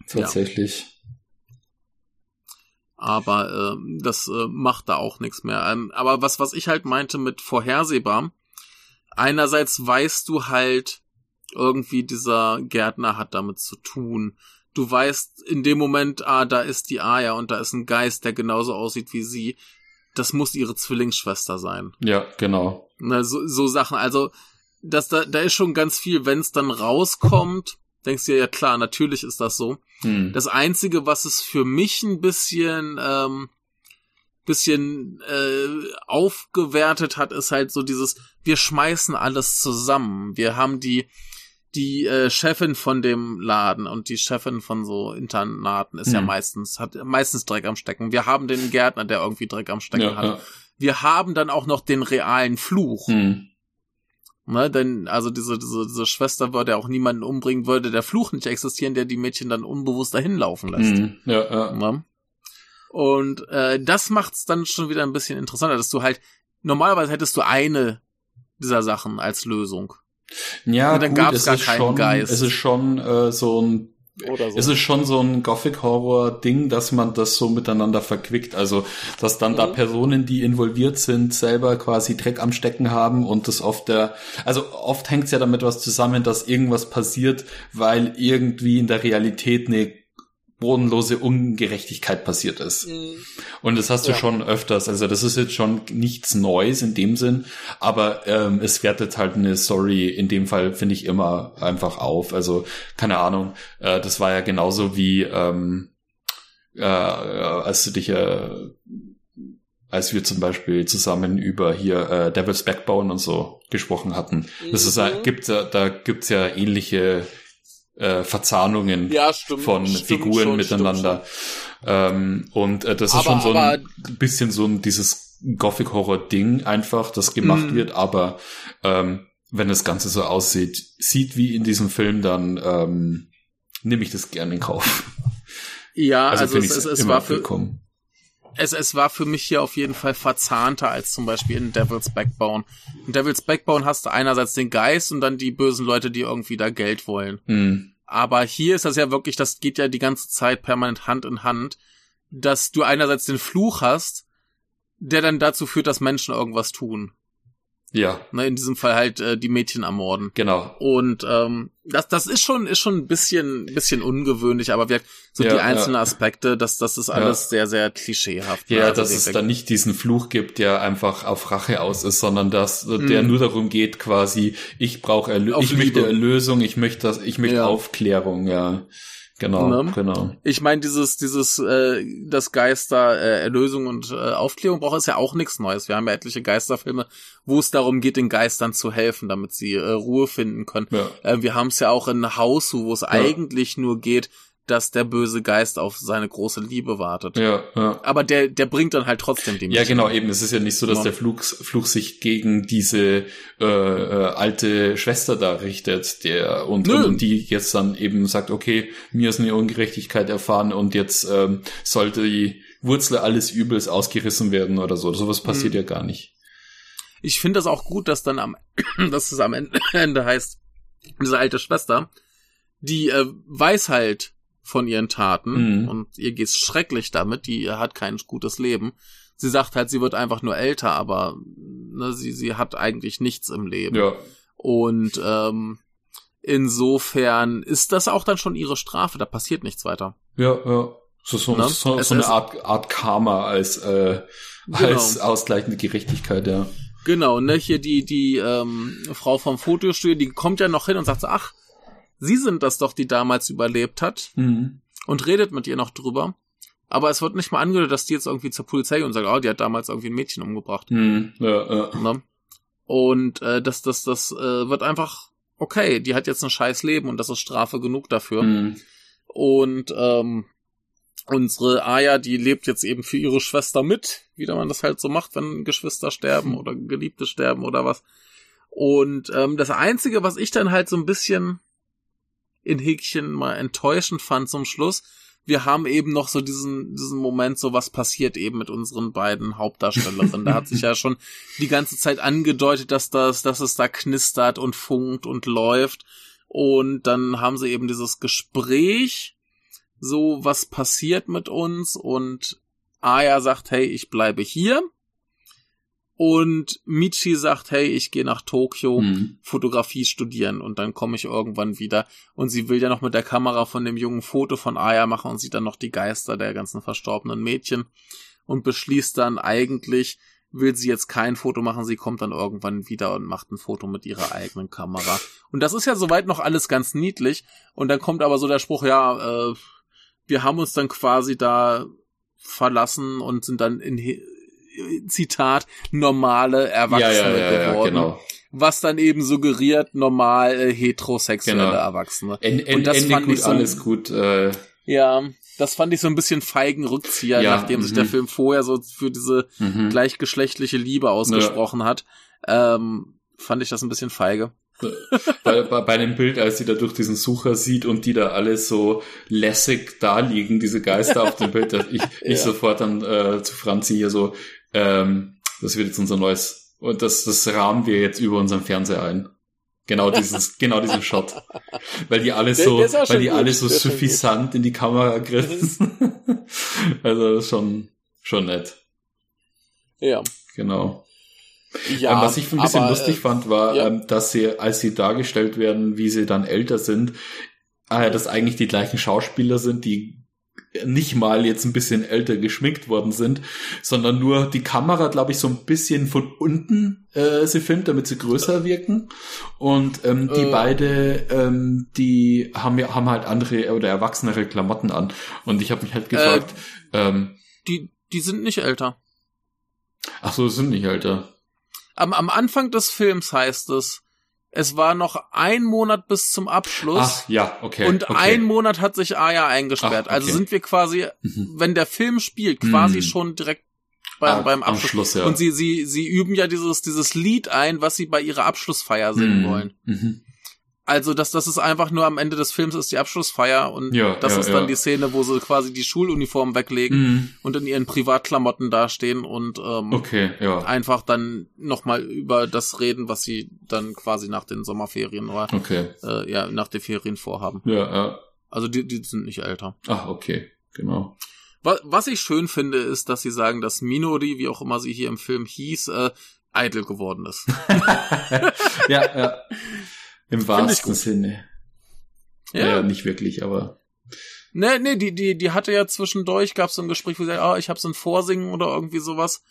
tatsächlich. Aber ähm, das äh, macht da auch nichts mehr. Ähm, aber was, was ich halt meinte mit vorhersehbar, einerseits weißt du halt, irgendwie dieser Gärtner hat damit zu tun. Du weißt in dem Moment, ah, da ist die Aya und da ist ein Geist, der genauso aussieht wie sie. Das muss ihre Zwillingsschwester sein. Ja, genau. Ne, so, so Sachen. Also, das, da, da ist schon ganz viel, wenn es dann rauskommt, denkst du dir, ja klar, natürlich ist das so. Hm. Das Einzige, was es für mich ein bisschen, ähm, bisschen äh, aufgewertet hat, ist halt so dieses, wir schmeißen alles zusammen. Wir haben die, die äh, Chefin von dem Laden und die Chefin von so Internaten ist ja Hm. meistens, hat meistens Dreck am Stecken. Wir haben den Gärtner, der irgendwie Dreck am Stecken ja, hat. ja. Wir haben dann auch noch den realen Fluch. Hm. Ne, denn, also diese, diese, diese Schwester würde auch niemanden umbringen, würde der Fluch nicht existieren, der die Mädchen dann unbewusst dahin laufen lässt. Mhm. Ja, ja. Ne? Und äh, das macht's dann schon wieder ein bisschen interessanter, dass du halt, normalerweise hättest du eine dieser Sachen als Lösung. Ja, Und dann gut, gab's es gar ist keinen schon, Geist. Es ist schon äh, so ein Oder so. Es ist schon so ein Gothic-Horror-Ding, dass man das so miteinander verquickt. Also, dass dann da Mhm. Personen, die involviert sind, selber quasi Dreck am Stecken haben und das oft der, also oft hängt es ja damit was zusammen, dass irgendwas passiert, weil irgendwie in der Realität eine bodenlose Ungerechtigkeit passiert ist. Und das hast du Ja. schon öfters. Also das ist jetzt schon nichts Neues in dem Sinn, aber ähm, es wertet halt eine Story in dem Fall, finde ich, immer einfach auf. Also keine Ahnung, äh, das war ja genauso wie ähm, äh, äh, als du dich äh, als wir zum Beispiel zusammen über hier äh, Devil's Backbone und so gesprochen hatten. Das ist, äh, Mhm. gibt's ja, da gibt's ja ähnliche äh, Verzahnungen Ja, stimmt. von stimmt Figuren schon, miteinander. Ähm, und äh, das ist Aber- schon so ein bisschen so ein dieses Gothic-Horror-Ding einfach, das gemacht Mhm. wird, aber ähm, wenn das Ganze so aussieht, sieht wie in diesem Film, dann ähm, nehme ich das gerne in Kauf. Ja, Also, also, es, ich es, es, immer war für, willkommen. Es, es war für mich hier auf jeden Fall verzahnter als zum Beispiel in Devil's Backbone. In Devil's Backbone hast du einerseits den Geist und dann die bösen Leute, die irgendwie da Geld wollen. Hm. Aber hier ist das ja wirklich, das geht ja die ganze Zeit permanent Hand in Hand, dass du einerseits den Fluch hast, der dann dazu führt, dass Menschen irgendwas tun. Ja, Ne, in diesem Fall halt äh, die Mädchen ermorden. genau. Und ähm, das, das ist schon, ist schon ein bisschen, bisschen ungewöhnlich, aber wir, so Ja, die ja. einzelnen Aspekte, das, das ist alles sehr, sehr klischeehaft. ne? Ja, Also dass es der- dann nicht diesen Fluch gibt, der einfach auf Rache aus ist, sondern dass der Mhm. nur darum geht, quasi, ich brauche Erlö Auf ich möchte. Erlösung, ich möchte das, ich möchte Ja. Aufklärung, ja. Genau, Ne? genau. Ich meine, dieses, dieses, äh, das Geister, äh, Erlösung und äh, Aufklärung braucht ist ja auch nichts Neues. Wir haben ja etliche Geisterfilme, wo es darum geht, den Geistern zu helfen, damit sie äh, Ruhe finden können. Ja. Äh, wir haben es ja auch in Haus, wo es eigentlich nur geht, dass der böse Geist auf seine große Liebe wartet. Ja, ja. Aber der, der bringt dann halt trotzdem die Ja, Mädchen genau, eben. Es ist ja nicht so, dass Ja. der Fluch, Fluch sich gegen diese äh, äh, alte Schwester da richtet, der und, und, und die jetzt dann eben sagt, okay, mir ist eine Ungerechtigkeit erfahren und jetzt ähm, sollte die Wurzel alles Übels ausgerissen werden oder so. Sowas passiert Mhm. ja gar nicht. Ich finde das auch gut, dass dann am, dass es am Ende heißt, diese alte Schwester, die äh, weiß halt von ihren Taten Mhm. und ihr geht's schrecklich damit, die hat kein gutes Leben. Sie sagt halt, sie wird einfach nur älter, aber ne, sie, sie hat eigentlich nichts im Leben. Ja, Und ähm, insofern ist das auch dann schon ihre Strafe, da passiert nichts weiter. ja, ja. So, so, Ne? so, so eine Art, Art Karma als, äh, Genau. als ausgleichende Gerechtigkeit, ja. Genau, ne, hier die, die ähm, Frau vom Fotostudio, die kommt ja noch hin und sagt so, ach, Sie sind das doch, die damals überlebt hat Mhm. und redet mit ihr noch drüber. Aber es wird nicht mal angedeutet, dass die jetzt irgendwie zur Polizei geht und sagt, oh, die hat damals irgendwie ein Mädchen umgebracht. Mhm. Ja, ja. Ne? Und äh, das, das, das äh, wird einfach, okay, die hat jetzt ein scheiß Leben und das ist Strafe genug dafür. Mhm. Und ähm, unsere Aya, die lebt jetzt eben für ihre Schwester mit, wie man das halt so macht, wenn Geschwister sterben oder Geliebte sterben oder was. Und ähm, das Einzige, was ich dann halt so ein bisschen in Häkchen mal enttäuschend fand zum Schluss, wir haben eben noch so diesen, diesen Moment, so was passiert eben mit unseren beiden Hauptdarstellerinnen. da hat sich ja schon die ganze Zeit angedeutet, dass das, dass es da knistert und funkt und läuft. Und dann haben sie eben dieses Gespräch, so was passiert mit uns und Aya sagt, hey, ich bleibe hier. Und Michi sagt, hey, ich gehe nach Tokio. Mhm. Fotografie studieren und dann komme ich irgendwann wieder. Und sie will ja noch mit der Kamera von dem jungen Foto von Aya machen und sieht dann noch die Geister der ganzen verstorbenen Mädchen und beschließt dann eigentlich, will sie jetzt kein Foto machen, sie kommt dann irgendwann wieder und macht ein Foto mit ihrer eigenen Kamera. Und das ist ja soweit noch alles ganz niedlich. Und dann kommt aber so der Spruch, ja, äh, wir haben uns dann quasi da verlassen und sind dann in Zitat normale Erwachsene Ja, ja, ja, ja, geworden genau. was dann eben suggeriert normal äh, heterosexuelle Genau. Erwachsene. En, en, Und das Ende fand gut, ich so- alles gut. Äh, Ja, das fand ich so ein bisschen feigen Rückzieher, Ja, nachdem sich mhm. der Film vorher so für diese mhm. gleichgeschlechtliche Liebe ausgesprochen hat. Ähm, fand ich das ein bisschen feige. bei, bei, bei dem Bild, als sie da durch diesen Sucher sieht und die da alle so lässig da liegen, diese Geister auf dem Bild, dass ich, ich ja. sofort dann äh, zu Franzi hier so, ähm, das wird jetzt unser neues, und das, das rahmen wir jetzt über unseren Fernseher ein. Genau dieses, genau diesen Shot. Weil die alle so, weil die gut. alle so suffisant in die Kamera griffen. also das ist schon, schon nett. Ja. Genau. Ja, ähm, was ich ein bisschen aber, lustig äh, fand, war, ja. ähm, dass sie, als sie dargestellt werden, wie sie dann älter sind, äh, dass eigentlich die gleichen Schauspieler sind, die nicht mal jetzt ein bisschen älter geschminkt worden sind, sondern nur die Kamera, glaube ich, so ein bisschen von unten äh, sie filmt, damit sie größer wirken. Und ähm, die äh. beide, ähm, die haben ja haben halt andere oder erwachsenere Klamotten an. Und ich habe mich halt gefragt, äh, ähm, die die sind nicht älter. Ach so, sind nicht älter. Am, am Anfang des Films heißt es, es war noch ein Monat bis zum Abschluss. Ach, ja, okay. Und okay. ein Monat hat sich Aya eingesperrt. Ach, also okay. Also sind wir quasi, mhm. wenn der Film spielt, quasi mhm. schon direkt beim, ah, beim Abschluss. Schluss, ja. Und sie, sie, sie üben ja dieses, dieses Lied ein, was sie bei ihrer Abschlussfeier singen mhm. wollen. Also, das, das ist einfach nur am Ende des Films ist die Abschlussfeier und ja, das ja, ist dann ja. die Szene, wo sie quasi die Schuluniform weglegen mhm. und in ihren Privatklamotten dastehen und ähm, okay, ja. einfach dann nochmal über das reden, was sie dann quasi nach den Sommerferien oder okay. äh, ja, nach den Ferien vorhaben. Ja, ja. Also die, die sind nicht älter. Ach, okay, genau. Was, was ich schön finde, ist, dass sie sagen, dass Minori, wie auch immer sie hier im Film hieß, äh, eitel geworden ist. ja, ja. Im wahrsten Sinne. Ja. ja, nicht wirklich, aber. Nee, nee, die, die, die hatte ja zwischendurch, gab es so ein Gespräch, wo sie sagt, ah, ich habe so ein Vorsingen oder irgendwie sowas.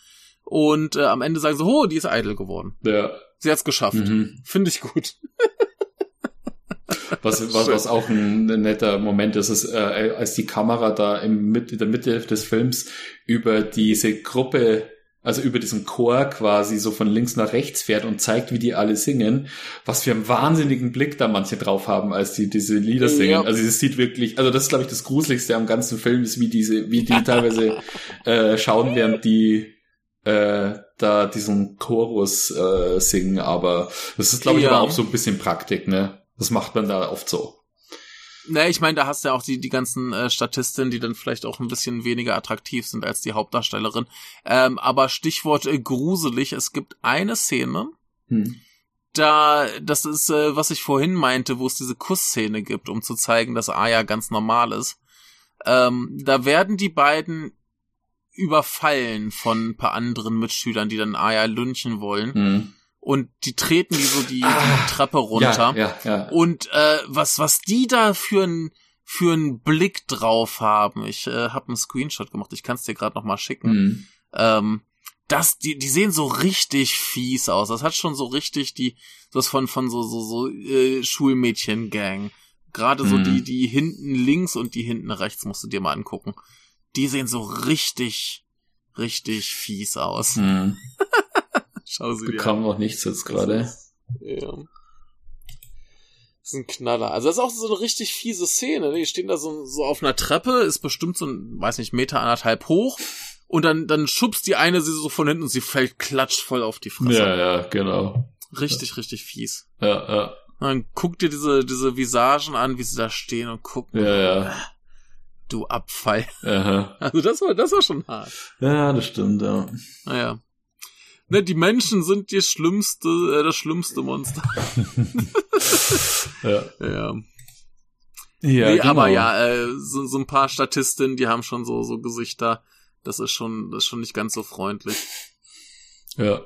Und äh, am Ende sagen sie, oh, die ist eitel geworden. Ja. Sie hat's geschafft. Mhm. Finde ich gut. was, was, was auch ein, netter Moment ist, ist, äh, als die Kamera da im, in der Mitte des Films über diese Gruppe also über diesen Chor quasi so von links nach rechts fährt und zeigt, wie die alle singen, was für einen wahnsinnigen Blick da manche drauf haben, als die diese Lieder singen. Ja. Also es sieht wirklich, also das ist glaube ich das Gruseligste am ganzen Film, ist wie diese, wie die teilweise äh, schauen, während die äh, da diesen Chorus äh, singen, aber das ist glaube ich ja. aber auch so ein bisschen Praktik, ne? Das macht man da oft so. Ne, ich meine, da hast du ja auch die, die ganzen äh, Statistinnen, die dann vielleicht auch ein bisschen weniger attraktiv sind als die Hauptdarstellerin. Ähm, aber Stichwort äh, gruselig, es gibt eine Szene, hm. da, das ist, äh, was ich vorhin meinte, wo es diese Kussszene gibt, um zu zeigen, dass Aya ganz normal ist. Ähm, da werden die beiden überfallen von ein paar anderen Mitschülern, die dann Aya lünchen wollen. Hm und die treten die so die, ah, Treppe runter. Ja, ja, ja. Und äh, was was die da für ein für einen Blick drauf haben. Ich äh, habe einen Screenshot gemacht. Ich kann es dir gerade noch mal schicken. Mhm. Ähm, das die die sehen so richtig fies aus. Das hat schon so richtig die das von von so so so äh, Schulmädchen Gang. Gerade so mhm. die die hinten links und die hinten rechts musst du dir mal angucken. Die sehen so richtig richtig fies aus. Mhm. Schau sie Bekam noch nichts jetzt gerade. Ja. Das ist ein Knaller. Also das ist auch so eine richtig fiese Szene. Ne? Die stehen da so, so auf einer Treppe, ist bestimmt so ein, weiß nicht, Meter anderthalb hoch. Und dann, dann schubst die eine sie so von hinten und sie fällt klatscht voll auf die Fresse. Ja, ja, genau. Richtig, ja. richtig fies. Ja, ja. Und dann guck dir diese, diese Visagen an, wie sie da stehen und gucken. Ja, ja. Du Abfall. Aha. Also das war, das war schon hart. Ja, das stimmt, ja. Naja. Ne, die Menschen sind die schlimmste, äh, das schlimmste Monster. ja. Ja. Ja, nee, genau. aber ja, äh, so, so ein paar Statistinnen, die haben schon so, so Gesichter. Das ist schon, das ist schon nicht ganz so freundlich. Ja.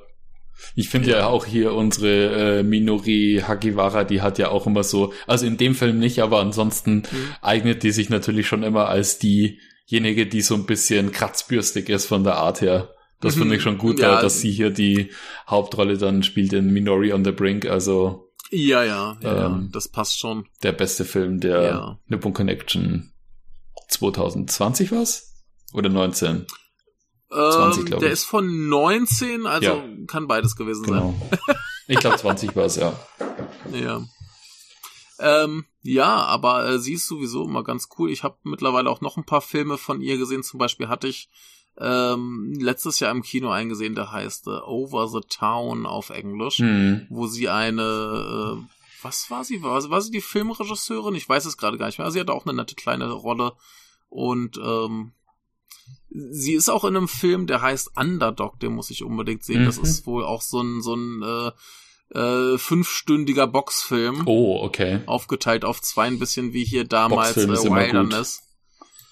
Ich finde ja. ja. auch hier unsere äh, Minori Hagiwara, die hat ja auch immer so, also in dem Film nicht, aber ansonsten mhm. eignet die sich natürlich schon immer als diejenige, die so ein bisschen kratzbürstig ist von der Art her. Das finde ich schon gut, ja, dass sie hier die Hauptrolle dann spielt in Minori on the Brink. Also ja, ja, ja, ähm, das passt schon. Der beste Film der ja. Nippon Connection 2020 was? Oder 19? 20, glaube ich. Der ist von 19, also ja. kann beides gewesen genau. sein. ich glaube 20 war es, ja. Ja. Ähm, ja, aber äh, sie ist sowieso immer ganz cool. Ich habe mittlerweile auch noch ein paar Filme von ihr gesehen. Zum Beispiel hatte ich ähm, letztes Jahr im Kino eingesehen, der heißt äh, Over the Town auf Englisch, Hm. wo sie eine, äh, was war sie? War, war sie die Filmregisseurin? Ich weiß es gerade gar nicht mehr. Also sie hatte auch eine nette kleine Rolle und ähm, sie ist auch in einem Film, der heißt Underdog, den muss ich unbedingt sehen. Das Mhm. ist wohl auch so ein, so ein äh, äh, fünfstündiger Boxfilm Oh, okay. aufgeteilt auf zwei, ein bisschen wie hier damals Boxfilm äh, Wilderness.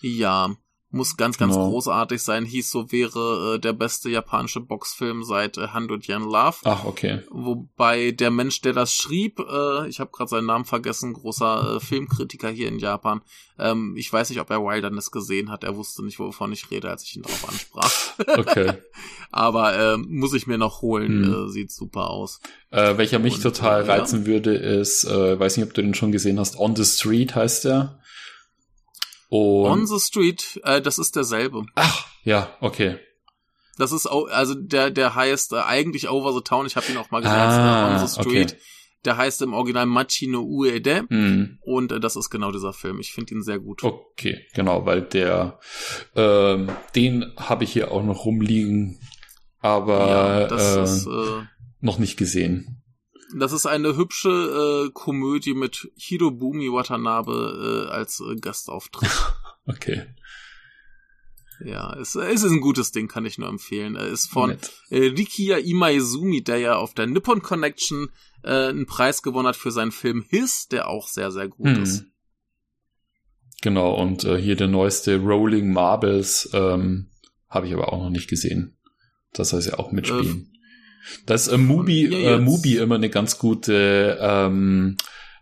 Ja, muss ganz, ganz Genau. großartig sein. Hieß so, wäre äh, der beste japanische Boxfilm seit äh, 100 Yen Love. Ach, okay. Wobei der Mensch, der das schrieb, äh, ich habe gerade seinen Namen vergessen, großer äh, Filmkritiker hier in Japan. Ähm, ich weiß nicht, ob er Wilderness gesehen hat. Er wusste nicht, wovon ich rede, als ich ihn darauf ansprach. Okay. Aber ähm, muss ich mir noch holen. Hm. Äh, sieht super aus. äh, welcher mich Und, total äh, ja. reizen würde, ist, äh, weiß nicht, ob du den schon gesehen hast, On the Street heißt der. Und On the Street, äh, das ist derselbe. Ach, ja, okay. Das ist au- also der der heißt äh, eigentlich Over the Town. Ich habe ihn auch mal gesehen. Ah, äh, On the Street. okay. Der heißt im Original Machi no Uede Hm. und äh, das ist genau dieser Film. Ich finde ihn sehr gut. Okay, genau, weil der, ähm, den habe ich hier auch noch rumliegen, aber ja, das äh, ist äh, noch nicht gesehen. Das ist eine hübsche äh, Komödie mit Hirobumi Watanabe äh, als äh, Gastauftritt. Okay. ja, es, es ist ein gutes Ding, kann ich nur empfehlen. Er ist von Nett. äh, Rikiya Imaizumi, der ja auf der Nippon Connection äh, einen Preis gewonnen hat für seinen Film His, der auch sehr, sehr gut Hm. ist. Genau, und äh, hier der neueste Rolling Marbles ähm, habe ich aber auch noch nicht gesehen. Das heißt ja auch mitspielen. Das ist äh, Mubi, äh, Mubi immer eine ganz gute ähm,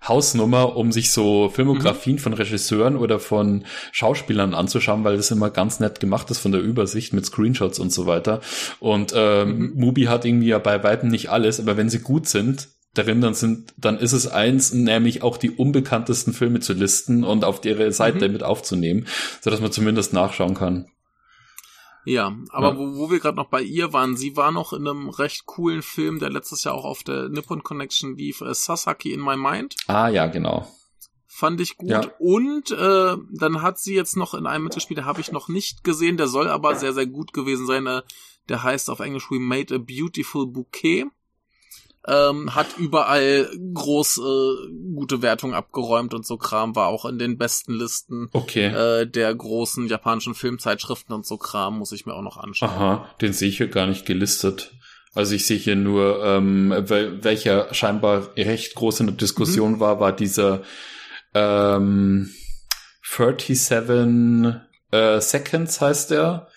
Hausnummer, um sich so Filmografien von Regisseuren oder von Schauspielern anzuschauen, weil das immer ganz nett gemacht ist von der Übersicht mit Screenshots und so weiter. Und ähm, Mhm. Mubi hat irgendwie ja bei weitem nicht alles, aber wenn sie gut sind, darin dann sind, dann ist es eins, nämlich auch die unbekanntesten Filme zu listen und auf ihre Seite Mhm. mit aufzunehmen, so dass man zumindest nachschauen kann. Ja, aber Ja. Wo, wo wir gerade noch bei ihr waren, sie war noch in einem recht coolen Film, der letztes Jahr auch auf der Nippon Connection lief, äh, Sasaki in My Mind. Ah ja, genau. Fand ich gut. Ja. Und äh, dann hat sie jetzt noch in einem mitgespielt, der habe ich noch nicht gesehen, der soll aber sehr, sehr gut gewesen sein. Äh, der heißt auf Englisch We Made a Beautiful Bouquet. Ähm, hat überall groß äh, gute Wertungen abgeräumt und so Kram, war auch in den besten Listen Okay. äh, der großen japanischen Filmzeitschriften und so Kram, muss ich mir auch noch anschauen. Aha, den sehe ich hier gar nicht gelistet. Also ich sehe hier nur, ähm, wel welcher scheinbar recht groß in der Diskussion war, war dieser ähm, 37 äh, Seconds heißt der.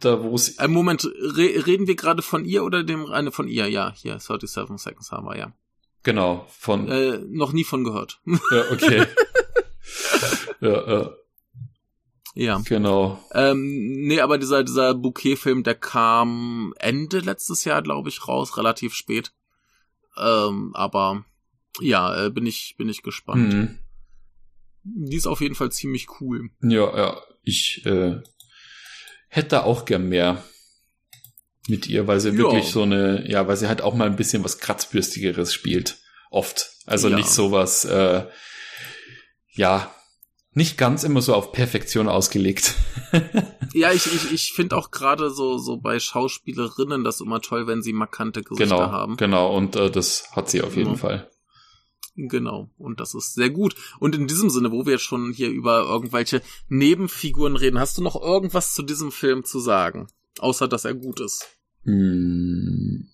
Da wo es Ein Moment, re reden wir gerade von ihr oder dem eine von ihr? Ja, hier 37 Seconds haben wir ja. genau von Äh, noch nie von gehört. ja, okay. ja, ja, ja. genau. Ähm, nee, aber dieser dieser Bouquet-Film, der kam Ende letztes Jahr, glaube ich, raus, relativ spät. Ähm, aber ja, äh, bin ich bin ich gespannt. Mhm. Die ist auf jeden Fall ziemlich cool. Ja, ja, ich äh, hätte auch gern mehr mit ihr, weil sie Ja. wirklich so eine, ja, weil sie halt auch mal ein bisschen was kratzbürstigeres spielt. Oft. Also Ja. nicht sowas, äh, ja, nicht ganz immer so auf Perfektion ausgelegt. Ja, ich ich, ich finde auch gerade so so bei Schauspielerinnen das immer toll, wenn sie markante Gesichter genau, haben. genau. Und äh, das hat sie auf jeden Ja. Fall. Genau, und das ist sehr gut. Und in diesem Sinne, wo wir jetzt schon hier über irgendwelche Nebenfiguren reden, hast du noch irgendwas zu diesem Film zu sagen? Außer, dass er gut ist. Hm.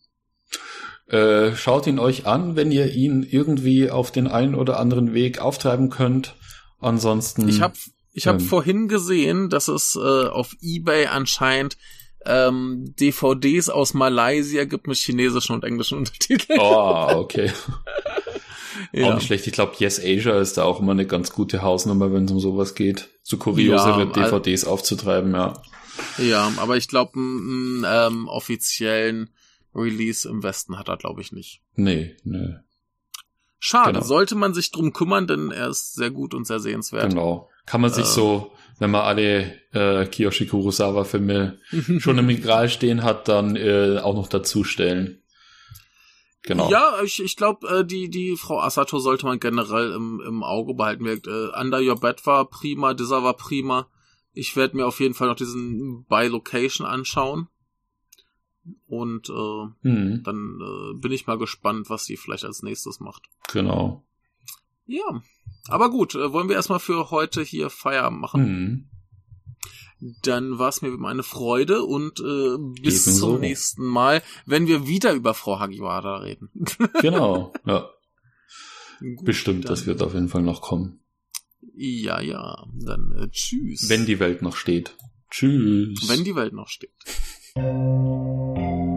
Äh, schaut ihn euch an, wenn ihr ihn irgendwie auf den einen oder anderen Weg auftreiben könnt. Ansonsten. Ich habe ich hab Ähm. vorhin gesehen, dass es äh, auf Ebay anscheinend ähm, DVDs aus Malaysia gibt mit chinesischen und englischen Untertiteln. Oh, okay. Auch ja. nicht schlecht. Ich glaube, Yes Asia ist da auch immer eine ganz gute Hausnummer, wenn es um sowas geht. So kuriosere Ja, DVDs aufzutreiben, ja. ja, aber ich glaube, einen ähm, offiziellen Release im Westen hat er, glaube ich, nicht. Nee, nee. Schade, Genau. sollte man sich drum kümmern, denn er ist sehr gut und sehr sehenswert. Genau. Kann man sich Äh. so, wenn man alle äh, Kiyoshi Kurosawa-Filme schon im Regal stehen hat, dann äh, auch noch dazustellen. Genau. Ja, ich, ich glaube, äh, die, die Frau Asato sollte man generell im, im Auge behalten. Wirkt, äh, Under Your Bed war prima, dieser war prima. Ich werde mir auf jeden Fall noch diesen By Location anschauen. Und äh, hm. dann äh, bin ich mal gespannt, was sie vielleicht als nächstes macht. Genau. Ja. Aber gut, äh, wollen wir erstmal für heute hier Feierabend machen. Hm. Dann war es mir eine Freude und äh, bis Ebenso. zum nächsten Mal, wenn wir wieder über Frau Hagiwara reden. genau, ja. Gut, Bestimmt, das wird auf jeden Fall noch kommen. Ja, ja. Dann äh, tschüss. Wenn die Welt noch steht. Tschüss. Wenn die Welt noch steht.